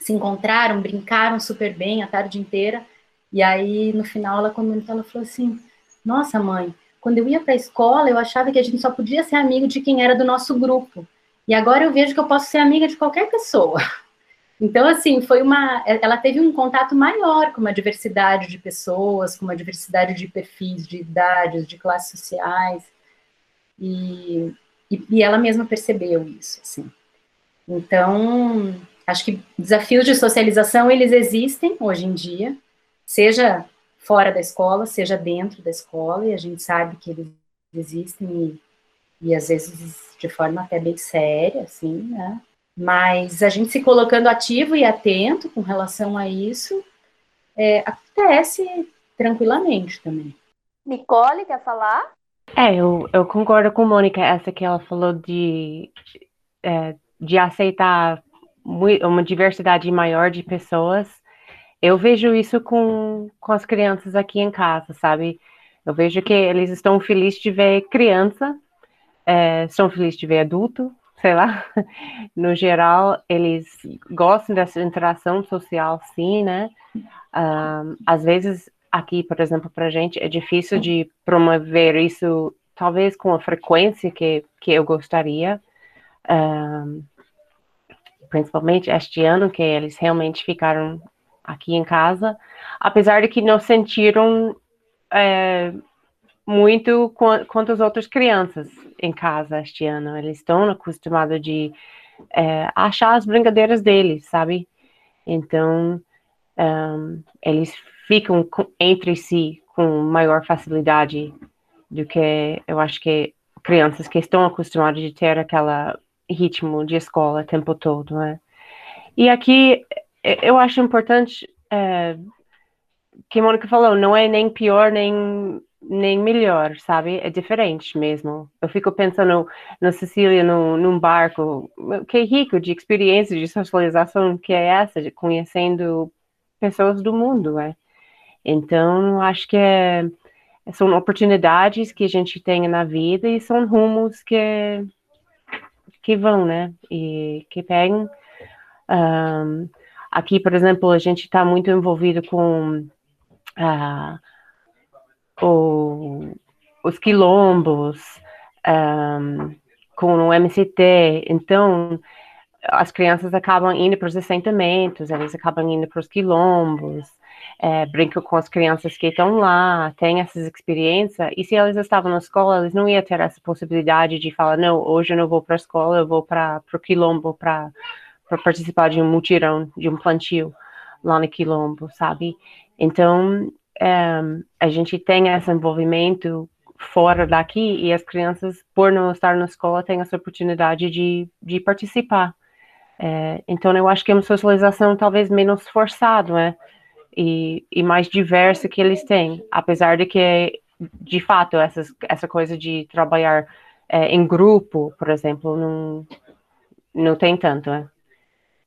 se encontraram, brincaram super bem a tarde inteira, e aí no final ela comentou, ela falou assim, nossa mãe, quando eu ia para a escola, eu achava que a gente só podia ser amigo de quem era do nosso grupo. E agora eu vejo que eu posso ser amiga de qualquer pessoa. [LAUGHS] Então, assim, foi uma. Ela teve um contato maior com uma diversidade de pessoas, com uma diversidade de perfis, de idades, de classes sociais. E, e, e ela mesma percebeu isso, assim. Então, acho que desafios de socialização, eles existem hoje em dia, seja fora da escola, seja dentro da escola, e a gente sabe que eles existem e, e às vezes de forma até bem séria, assim, né? Mas a gente se colocando ativo e atento com relação a isso, é, acontece tranquilamente também. Nicole, quer falar? É, eu, eu concordo com a Mônica, essa que ela falou de, é, de aceitar uma diversidade maior de pessoas. Eu vejo isso com, com as crianças aqui em casa, sabe? Eu vejo que eles estão felizes de ver criança, é, estão felizes de ver adulto, sei lá, [LAUGHS] no geral, eles gostam dessa interação social, sim, né? Um, às vezes, aqui, por exemplo, para a gente, é difícil de promover isso talvez com a frequência que, que eu gostaria, um, principalmente este ano, que eles realmente ficaram aqui em casa, apesar de que não sentiram é, muito quanto as outras crianças em casa este ano. Eles estão acostumados de é, achar as brincadeiras deles, sabe? Então, um, eles ficam entre si com maior facilidade do que eu acho que crianças que estão acostumadas de ter aquela ritmo de escola o tempo todo, né? E aqui eu acho importante é, que a Mônica falou, não é nem pior nem nem melhor, sabe? É diferente mesmo. Eu fico pensando na Sicília, no, num barco, que é rico de experiência, de socialização, que é essa, de conhecendo pessoas do mundo, é. Então, acho que é, são oportunidades que a gente tem na vida e são rumos que, que vão, né? E que pegam. Um, aqui, por exemplo, a gente está muito envolvido com uh, o, os quilombos, um, com o MCT. Então, as crianças acabam indo para os assentamentos, eles acabam indo para os quilombos, é, brincam com as crianças que estão lá, têm essas experiências, e se eles estavam na escola, eles não iam ter essa possibilidade de falar, não, hoje eu não vou para a escola, eu vou para o quilombo para participar de um mutirão, de um plantio lá no quilombo, sabe? Então, é, a gente tem esse envolvimento fora daqui e as crianças, por não estar na escola, têm essa oportunidade de, de participar. É, então, eu acho que é uma socialização talvez menos forçada, né? E, e mais diversa que eles têm, apesar de que, de fato, essas, essa coisa de trabalhar é, em grupo, por exemplo, não, não tem tanto, né?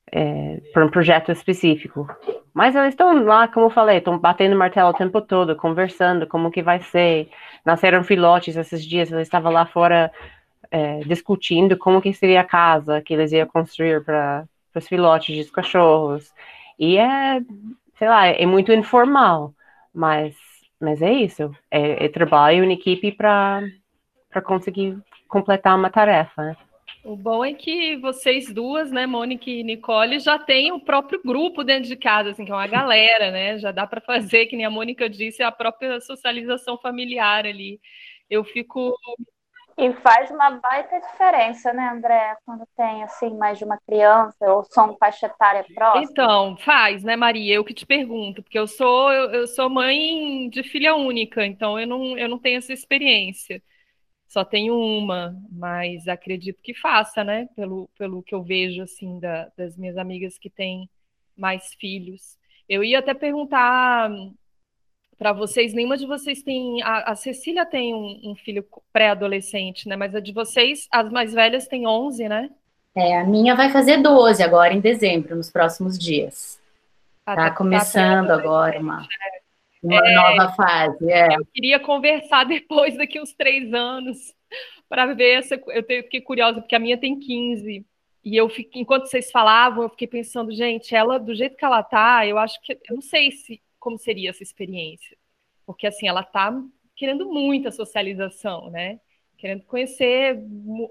É, para um projeto específico. Mas eles estão lá, como eu falei, estão batendo martelo o tempo todo, conversando como que vai ser. Nasceram filhotes esses dias, eles estavam lá fora é, discutindo como que seria a casa que eles iam construir para os filhotes de cachorros. E é, sei lá, é muito informal, mas, mas é isso. É, é trabalho em equipe para conseguir completar uma tarefa, né? O bom é que vocês duas, né, Mônica e Nicole, já têm o próprio grupo dentro de casa, assim, que é uma galera, né? Já dá para fazer, que nem a Mônica disse, a própria socialização familiar ali. Eu fico. E faz uma baita diferença, né, André, quando tem assim mais de uma criança ou são faixa etária próxima? Então, faz, né, Maria? Eu que te pergunto, porque eu sou eu, eu sou mãe de filha única, então eu não, eu não tenho essa experiência só tenho uma, mas acredito que faça, né? Pelo, pelo que eu vejo, assim, da, das minhas amigas que têm mais filhos. Eu ia até perguntar para vocês, nenhuma de vocês tem. A, a Cecília tem um, um filho pré-adolescente, né? Mas a de vocês, as mais velhas, têm 11, né? É, a minha vai fazer 12 agora, em dezembro, nos próximos dias. Ah, tá, tá, tá começando tá agora uma. É. Uma é, nova fase, é. Eu queria conversar [LAUGHS] depois, daqui uns três anos, para ver essa. Eu fiquei curiosa, porque a minha tem 15. E eu fiquei, enquanto vocês falavam, eu fiquei pensando, gente, ela, do jeito que ela tá, eu acho que. Eu não sei se como seria essa experiência. Porque assim, ela tá querendo muita socialização, né? Querendo conhecer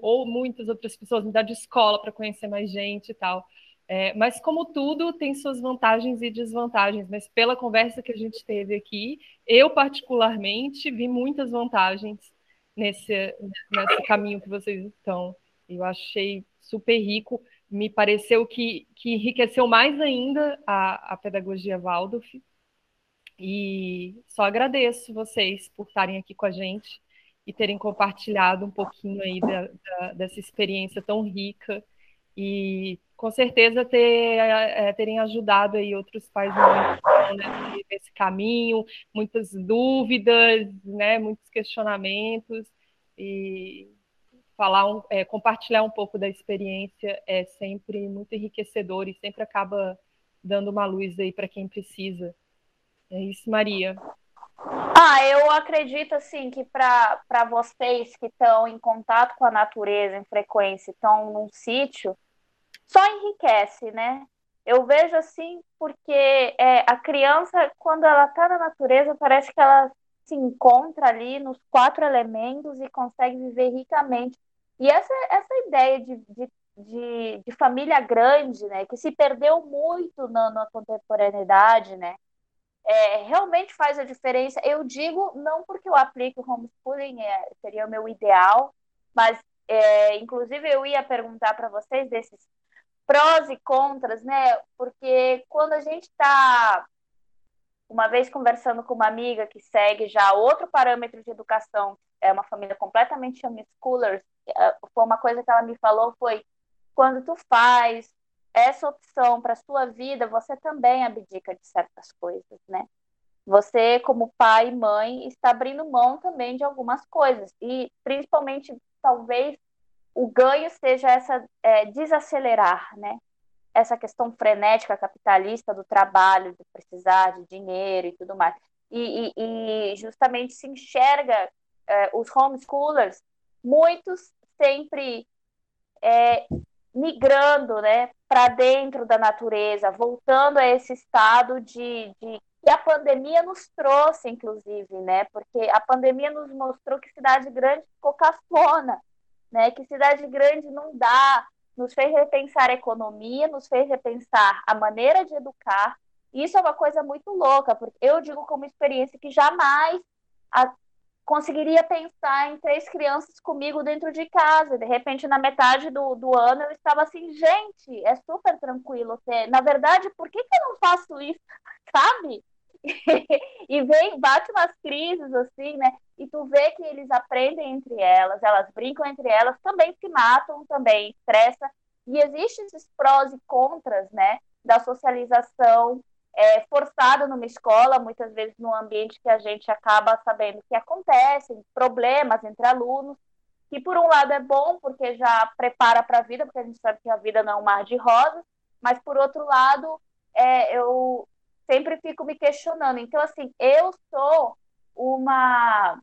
ou muitas outras pessoas, mudar de escola para conhecer mais gente e tal. É, mas, como tudo, tem suas vantagens e desvantagens. Mas, pela conversa que a gente teve aqui, eu, particularmente, vi muitas vantagens nesse, nesse caminho que vocês estão. Eu achei super rico. Me pareceu que, que enriqueceu mais ainda a, a pedagogia Waldorf. E só agradeço vocês por estarem aqui com a gente e terem compartilhado um pouquinho aí da, da, dessa experiência tão rica e com certeza ter, é, terem ajudado aí outros pais né, nesse caminho, muitas dúvidas, né, muitos questionamentos e falar um, é, compartilhar um pouco da experiência é sempre muito enriquecedor e sempre acaba dando uma luz aí para quem precisa. É isso, Maria. Ah, eu acredito assim que para vocês que estão em contato com a natureza em frequência, estão num sítio, só enriquece, né? Eu vejo assim porque é, a criança, quando ela está na natureza, parece que ela se encontra ali nos quatro elementos e consegue viver ricamente. E essa, essa ideia de, de, de, de família grande, né, que se perdeu muito na, na contemporaneidade, né, é, realmente faz a diferença. Eu digo não porque eu aplico homeschooling, é, seria o meu ideal, mas é, inclusive eu ia perguntar para vocês desses prós e contras, né? Porque quando a gente está uma vez conversando com uma amiga que segue já outro parâmetro de educação, é uma família completamente homeschoolers, é, foi uma coisa que ela me falou foi quando tu faz essa opção para sua vida, você também abdica de certas coisas, né? Você, como pai e mãe, está abrindo mão também de algumas coisas e principalmente talvez o ganho seja essa é, desacelerar, né? essa questão frenética capitalista do trabalho, de precisar de dinheiro e tudo mais. E, e, e justamente se enxerga é, os homeschoolers, muitos sempre é, migrando né, para dentro da natureza, voltando a esse estado de, de que a pandemia nos trouxe, inclusive, né? Porque a pandemia nos mostrou que cidade grande ficou cafona, né? Que cidade grande não dá, nos fez repensar a economia, nos fez repensar a maneira de educar. Isso é uma coisa muito louca, porque eu digo como experiência que jamais a, conseguiria pensar em três crianças comigo dentro de casa. De repente, na metade do, do ano, eu estava assim, gente, é super tranquilo ter. Na verdade, por que, que eu não faço isso? [LAUGHS] Sabe? e vem, bate umas crises assim, né? E tu vê que eles aprendem entre elas, elas brincam entre elas, também se matam, também estressa. E existem esses prós e contras, né? Da socialização é, forçada numa escola, muitas vezes num ambiente que a gente acaba sabendo que acontecem problemas entre alunos, que por um lado é bom, porque já prepara para a vida, porque a gente sabe que a vida não é um mar de rosas, mas por outro lado, é, eu sempre fico me questionando. Então, assim, eu sou uma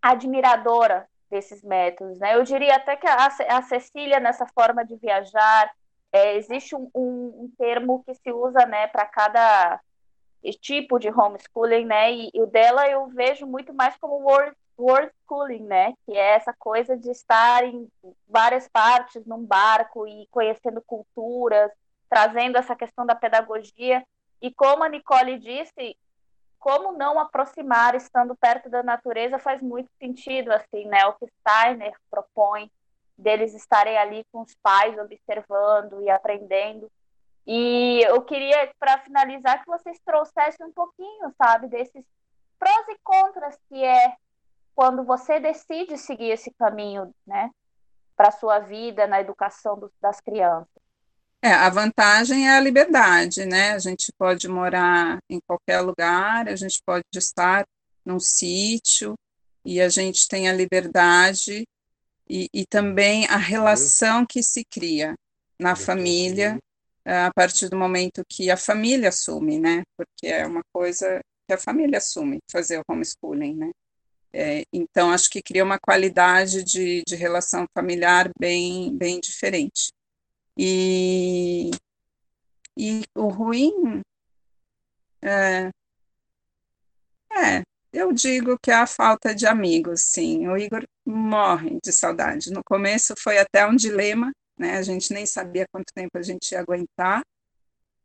admiradora desses métodos, né? Eu diria até que a, a Cecília, nessa forma de viajar, é, existe um, um, um, termo que se usa, né, para cada tipo de homeschooling, né? E, o dela eu vejo muito mais como world, world schooling, né? Que é essa coisa de estar em várias partes num barco e conhecendo culturas, trazendo essa questão da pedagogia. E como a Nicole disse, como não aproximar estando perto da natureza faz muito sentido, assim, né? O que Steiner propõe deles estarem ali com os pais observando e aprendendo. E eu queria, para finalizar, que vocês trouxessem um pouquinho, sabe, desses prós e contras que é quando você decide seguir esse caminho, né, para sua vida na educação do, das crianças. É, a vantagem é a liberdade, né? A gente pode morar em qualquer lugar, a gente pode estar num sítio e a gente tem a liberdade e, e também a relação que se cria na família a partir do momento que a família assume, né? Porque é uma coisa que a família assume, fazer o homeschooling, né? É, então, acho que cria uma qualidade de, de relação familiar bem, bem diferente. E, e o ruim é, é, eu digo que é a falta de amigos, sim. O Igor morre de saudade. No começo foi até um dilema, né? A gente nem sabia quanto tempo a gente ia aguentar.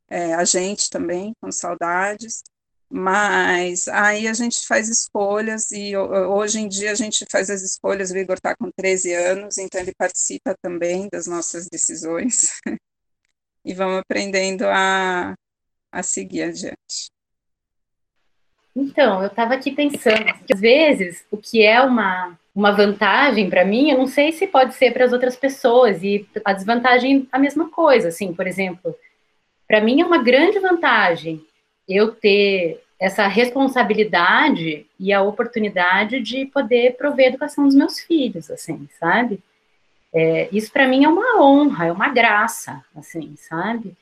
É, a gente também, com saudades. Mas aí a gente faz escolhas e hoje em dia a gente faz as escolhas. O Igor está com 13 anos, então ele participa também das nossas decisões [LAUGHS] e vamos aprendendo a, a seguir adiante. Então, eu estava aqui pensando que às vezes o que é uma, uma vantagem para mim, eu não sei se pode ser para as outras pessoas, e a desvantagem a mesma coisa. Assim, por exemplo, para mim é uma grande vantagem eu ter essa responsabilidade e a oportunidade de poder prover educação dos meus filhos, assim, sabe? É, isso para mim é uma honra, é uma graça, assim, sabe?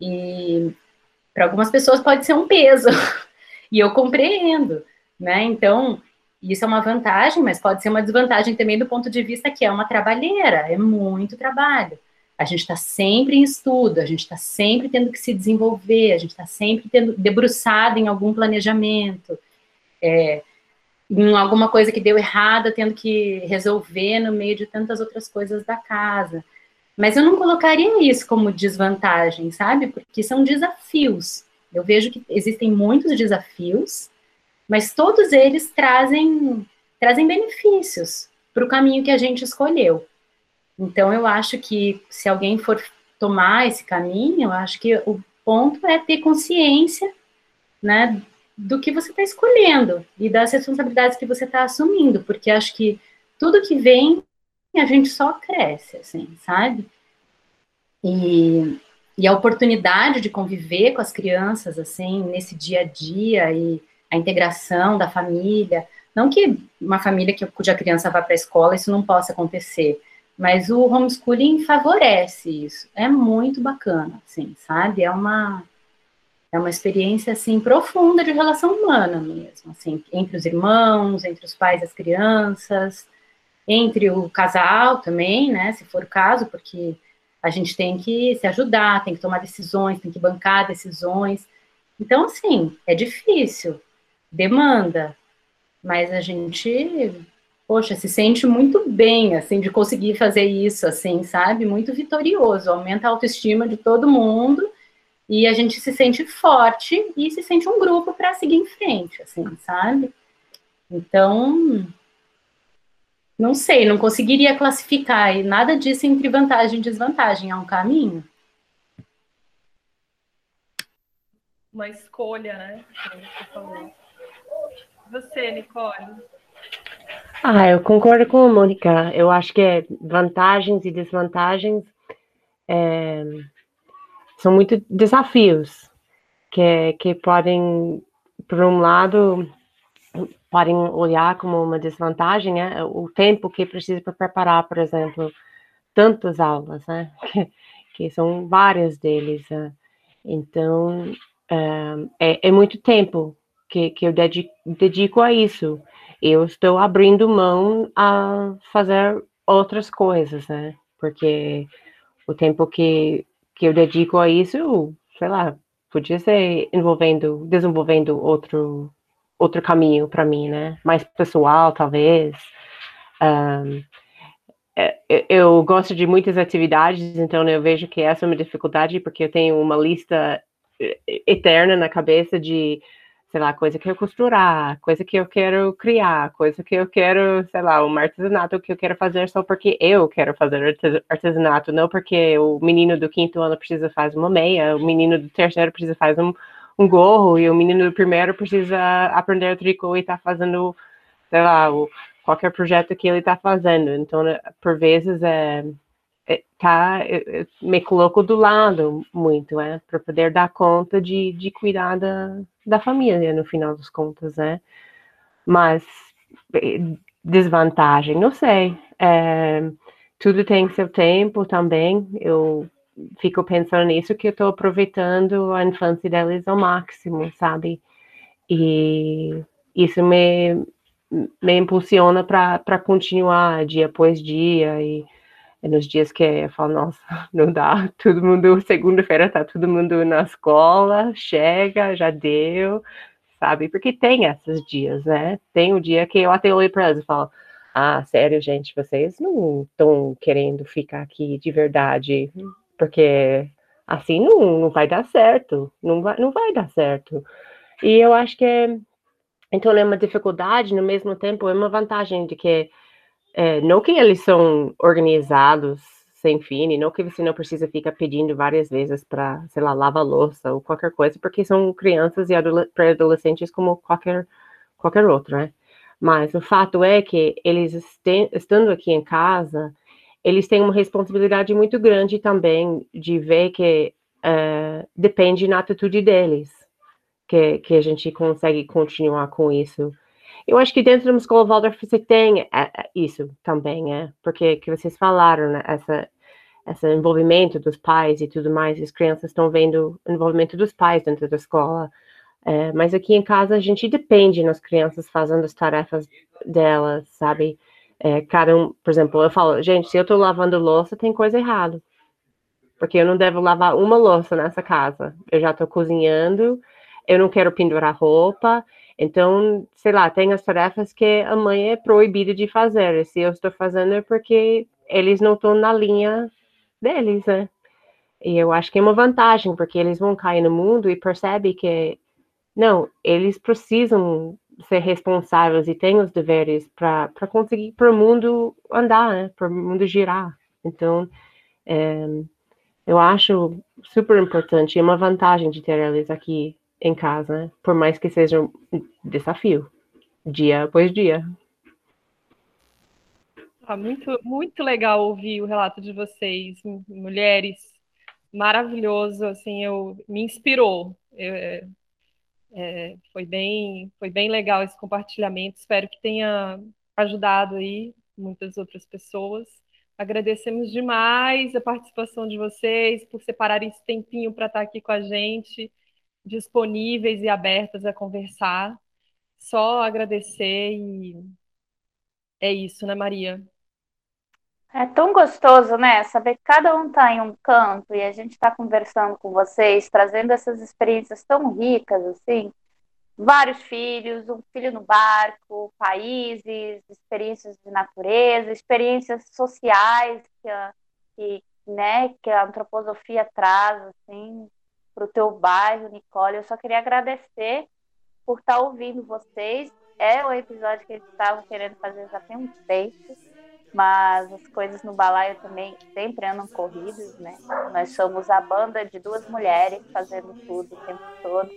E para algumas pessoas pode ser um peso, [LAUGHS] e eu compreendo, né? Então, isso é uma vantagem, mas pode ser uma desvantagem também do ponto de vista que é uma trabalheira, é muito trabalho. A gente está sempre em estudo, a gente está sempre tendo que se desenvolver, a gente está sempre tendo debruçado em algum planejamento. É, em alguma coisa que deu errada, tendo que resolver no meio de tantas outras coisas da casa. Mas eu não colocaria isso como desvantagem, sabe? Porque são desafios. Eu vejo que existem muitos desafios, mas todos eles trazem, trazem benefícios para o caminho que a gente escolheu. Então, eu acho que se alguém for tomar esse caminho, eu acho que o ponto é ter consciência, né, do que você está escolhendo e das responsabilidades que você está assumindo, porque acho que tudo que vem a gente só cresce, assim, sabe? E, e a oportunidade de conviver com as crianças, assim, nesse dia a dia e a integração da família, não que uma família que, cuja criança vá para a escola isso não possa acontecer, mas o homeschooling favorece isso. É muito bacana, assim, sabe? É uma é uma experiência assim profunda de relação humana mesmo, assim, entre os irmãos, entre os pais e as crianças, entre o casal também, né, se for o caso, porque a gente tem que se ajudar, tem que tomar decisões, tem que bancar decisões. Então, assim, é difícil, demanda, mas a gente, poxa, se sente muito bem, assim, de conseguir fazer isso, assim, sabe? Muito vitorioso, aumenta a autoestima de todo mundo e a gente se sente forte e se sente um grupo para seguir em frente, assim, sabe? Então, não sei, não conseguiria classificar e nada disso entre vantagem e desvantagem, é um caminho. Uma escolha, né? Você Nicole? Ah, eu concordo com a Mônica. Eu acho que é vantagens e desvantagens é, são muito desafios que, que podem, por um lado, podem olhar como uma desvantagem, né? O tempo que precisa para preparar, por exemplo, tantas aulas, né? [LAUGHS] Que, que são várias deles. Né? Então, é, é muito tempo que, que eu dedico, dedico a isso. Eu estou abrindo mão a fazer outras coisas, né? Porque o tempo que, que eu dedico a isso, sei lá, podia ser envolvendo, desenvolvendo outro outro caminho para mim, né? Mais pessoal, talvez. Um, eu gosto de muitas atividades, então eu vejo que essa é uma dificuldade, porque eu tenho uma lista eterna na cabeça de sei lá, coisa que eu costurar, coisa que eu quero criar, coisa que eu quero, sei lá, um artesanato que eu quero fazer só porque eu quero fazer artesanato, não porque o menino do quinto ano precisa fazer uma meia, o menino do terceiro precisa fazer um, um gorro e o menino primeiro precisa aprender o tricô e tá fazendo, sei lá, o, qualquer projeto que ele tá fazendo. Então, né, por vezes, é, é, tá, eu, me coloco do lado muito, é, para poder dar conta de, de cuidar da, da família, no final das contas, né? Mas é, desvantagem, não sei. É, tudo tem seu tempo também. Eu fico pensando nisso que eu estou aproveitando a infância deles ao máximo, sabe? E isso me, me impulsiona para continuar dia após dia e é nos dias que eu falo, nossa, [LAUGHS] não dá, todo mundo, segunda-feira tá todo mundo na escola, chega, já deu, sabe? Porque tem esses dias, né? Tem o dia que eu até olho para eles e falo, ah, sério, gente, vocês não estão querendo ficar aqui de verdade, porque assim não, não vai dar certo, não vai, não vai dar certo. E eu acho que é, então é uma dificuldade, no mesmo tempo é uma vantagem de que é, não que eles são organizados sem fim, e não que você não precisa ficar pedindo várias vezes para, sei lá, lavar louça ou qualquer coisa, porque são crianças e pré-adolescentes como qualquer, qualquer outro, né? Mas o fato é que eles estando aqui em casa, eles têm uma responsabilidade muito grande também de ver que uh, depende na atitude deles que, que a gente consegue continuar com isso. Eu acho que dentro da escola Waldorf você tem é, é, isso também, é, porque que vocês falaram, né, essa, esse envolvimento dos pais e tudo mais, as crianças estão vendo o envolvimento dos pais dentro da escola, é, mas aqui em casa a gente depende nas crianças fazendo as tarefas delas, sabe? É, por exemplo, eu falo, gente, se eu tô lavando louça, tem coisa errada. Porque eu não devo lavar uma louça nessa casa. Eu já tô cozinhando, eu não quero pendurar roupa, Então, sei lá, tem as tarefas que a mãe é proibida de fazer. E se eu estou fazendo é porque eles não estão na linha deles, né? E eu acho que é uma vantagem, porque eles vão cair no mundo e percebem que, não, eles precisam ser responsáveis e têm os deveres para conseguir para o mundo andar, né? Para o mundo girar. Então, é, eu acho super importante e uma vantagem de ter eles aqui em casa, né? por mais que seja um desafio, dia após dia. Ah, muito, muito legal ouvir o relato de vocês, mulheres, maravilhoso, assim, eu me inspirou. Eu, é, foi bem, foi bem legal esse compartilhamento. Espero que tenha ajudado aí muitas outras pessoas. Agradecemos demais a participação de vocês por separarem esse tempinho para estar aqui com a gente, disponíveis e abertas a conversar. Só agradecer e é isso, né, Maria? É tão gostoso, né? Saber que cada um está em um canto e a gente está conversando com vocês, trazendo essas experiências tão ricas, assim. Vários filhos, um filho no barco, países, experiências de natureza, experiências sociais que a, que, né, que a antroposofia traz, assim, para o teu bairro, Nicole. Eu só queria agradecer por estar tá ouvindo vocês. É o episódio que eles estavam querendo fazer já tem um tempo mas as coisas no balaio também sempre andam corridas, né? Nós somos a banda de duas mulheres fazendo tudo o tempo todo.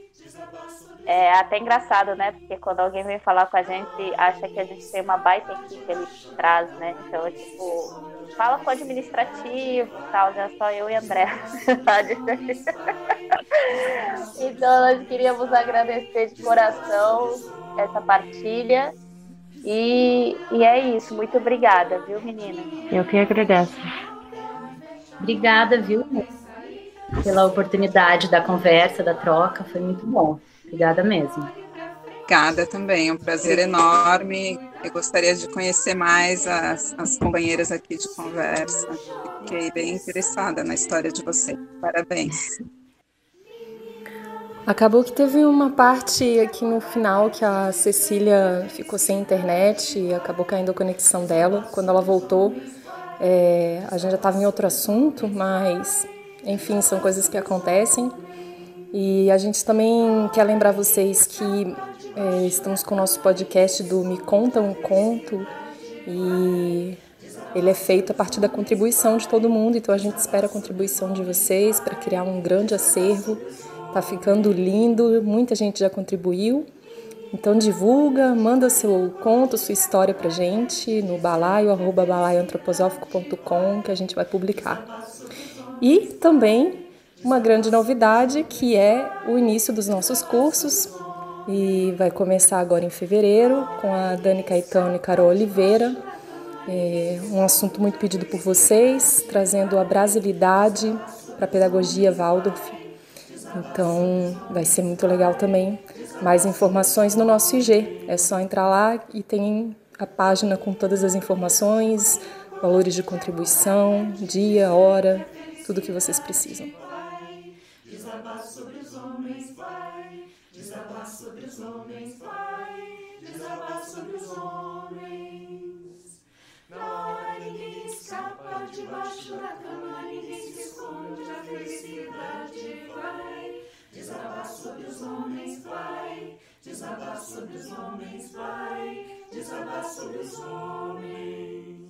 É até engraçado, né? Porque quando alguém vem falar com a gente, acha que a gente tem uma baita equipe ali trás, né? Então, é tipo, fala com o administrativo tal, já só eu e André. [LAUGHS] então, nós queríamos agradecer de coração essa partilha e, e é isso. Muito obrigada, viu, menina? Eu que agradeço. Obrigada, viu, pela oportunidade da conversa, da troca. Foi muito bom. Obrigada mesmo. Obrigada também, é um prazer enorme. Eu gostaria de conhecer mais as, as companheiras aqui de conversa. Fiquei bem interessada na história de você. Parabéns. Acabou que teve uma parte aqui no final que a Cecília ficou sem internet e acabou caindo a conexão dela. Quando ela voltou, é, a gente já estava em outro assunto, mas enfim, são coisas que acontecem. E a gente também quer lembrar vocês que é, estamos com o nosso podcast do Me Conta um Conto e ele é feito a partir da contribuição de todo mundo, então a gente espera a contribuição de vocês para criar um grande acervo Tá ficando lindo, muita gente já contribuiu. Então divulga, manda seu conto, sua história pra gente no balaio, arroba balaioantroposófico.com que a gente vai publicar. E também uma grande novidade que é o início dos nossos cursos e vai começar agora em fevereiro com a Dani Caetano e Carol Oliveira. É um assunto muito pedido por vocês, trazendo a brasilidade para a pedagogia Waldorf então vai ser muito legal também. Mais informações no nosso IG. É só entrar lá e tem a página com todas as informações, valores de contribuição, dia, hora, tudo que vocês precisam. Debaixo da cama, ninguém se esconde da felicidade, vai. Desabar sobre os homens, Pai. Desabar sobre os homens, Pai. Desabar sobre os homens.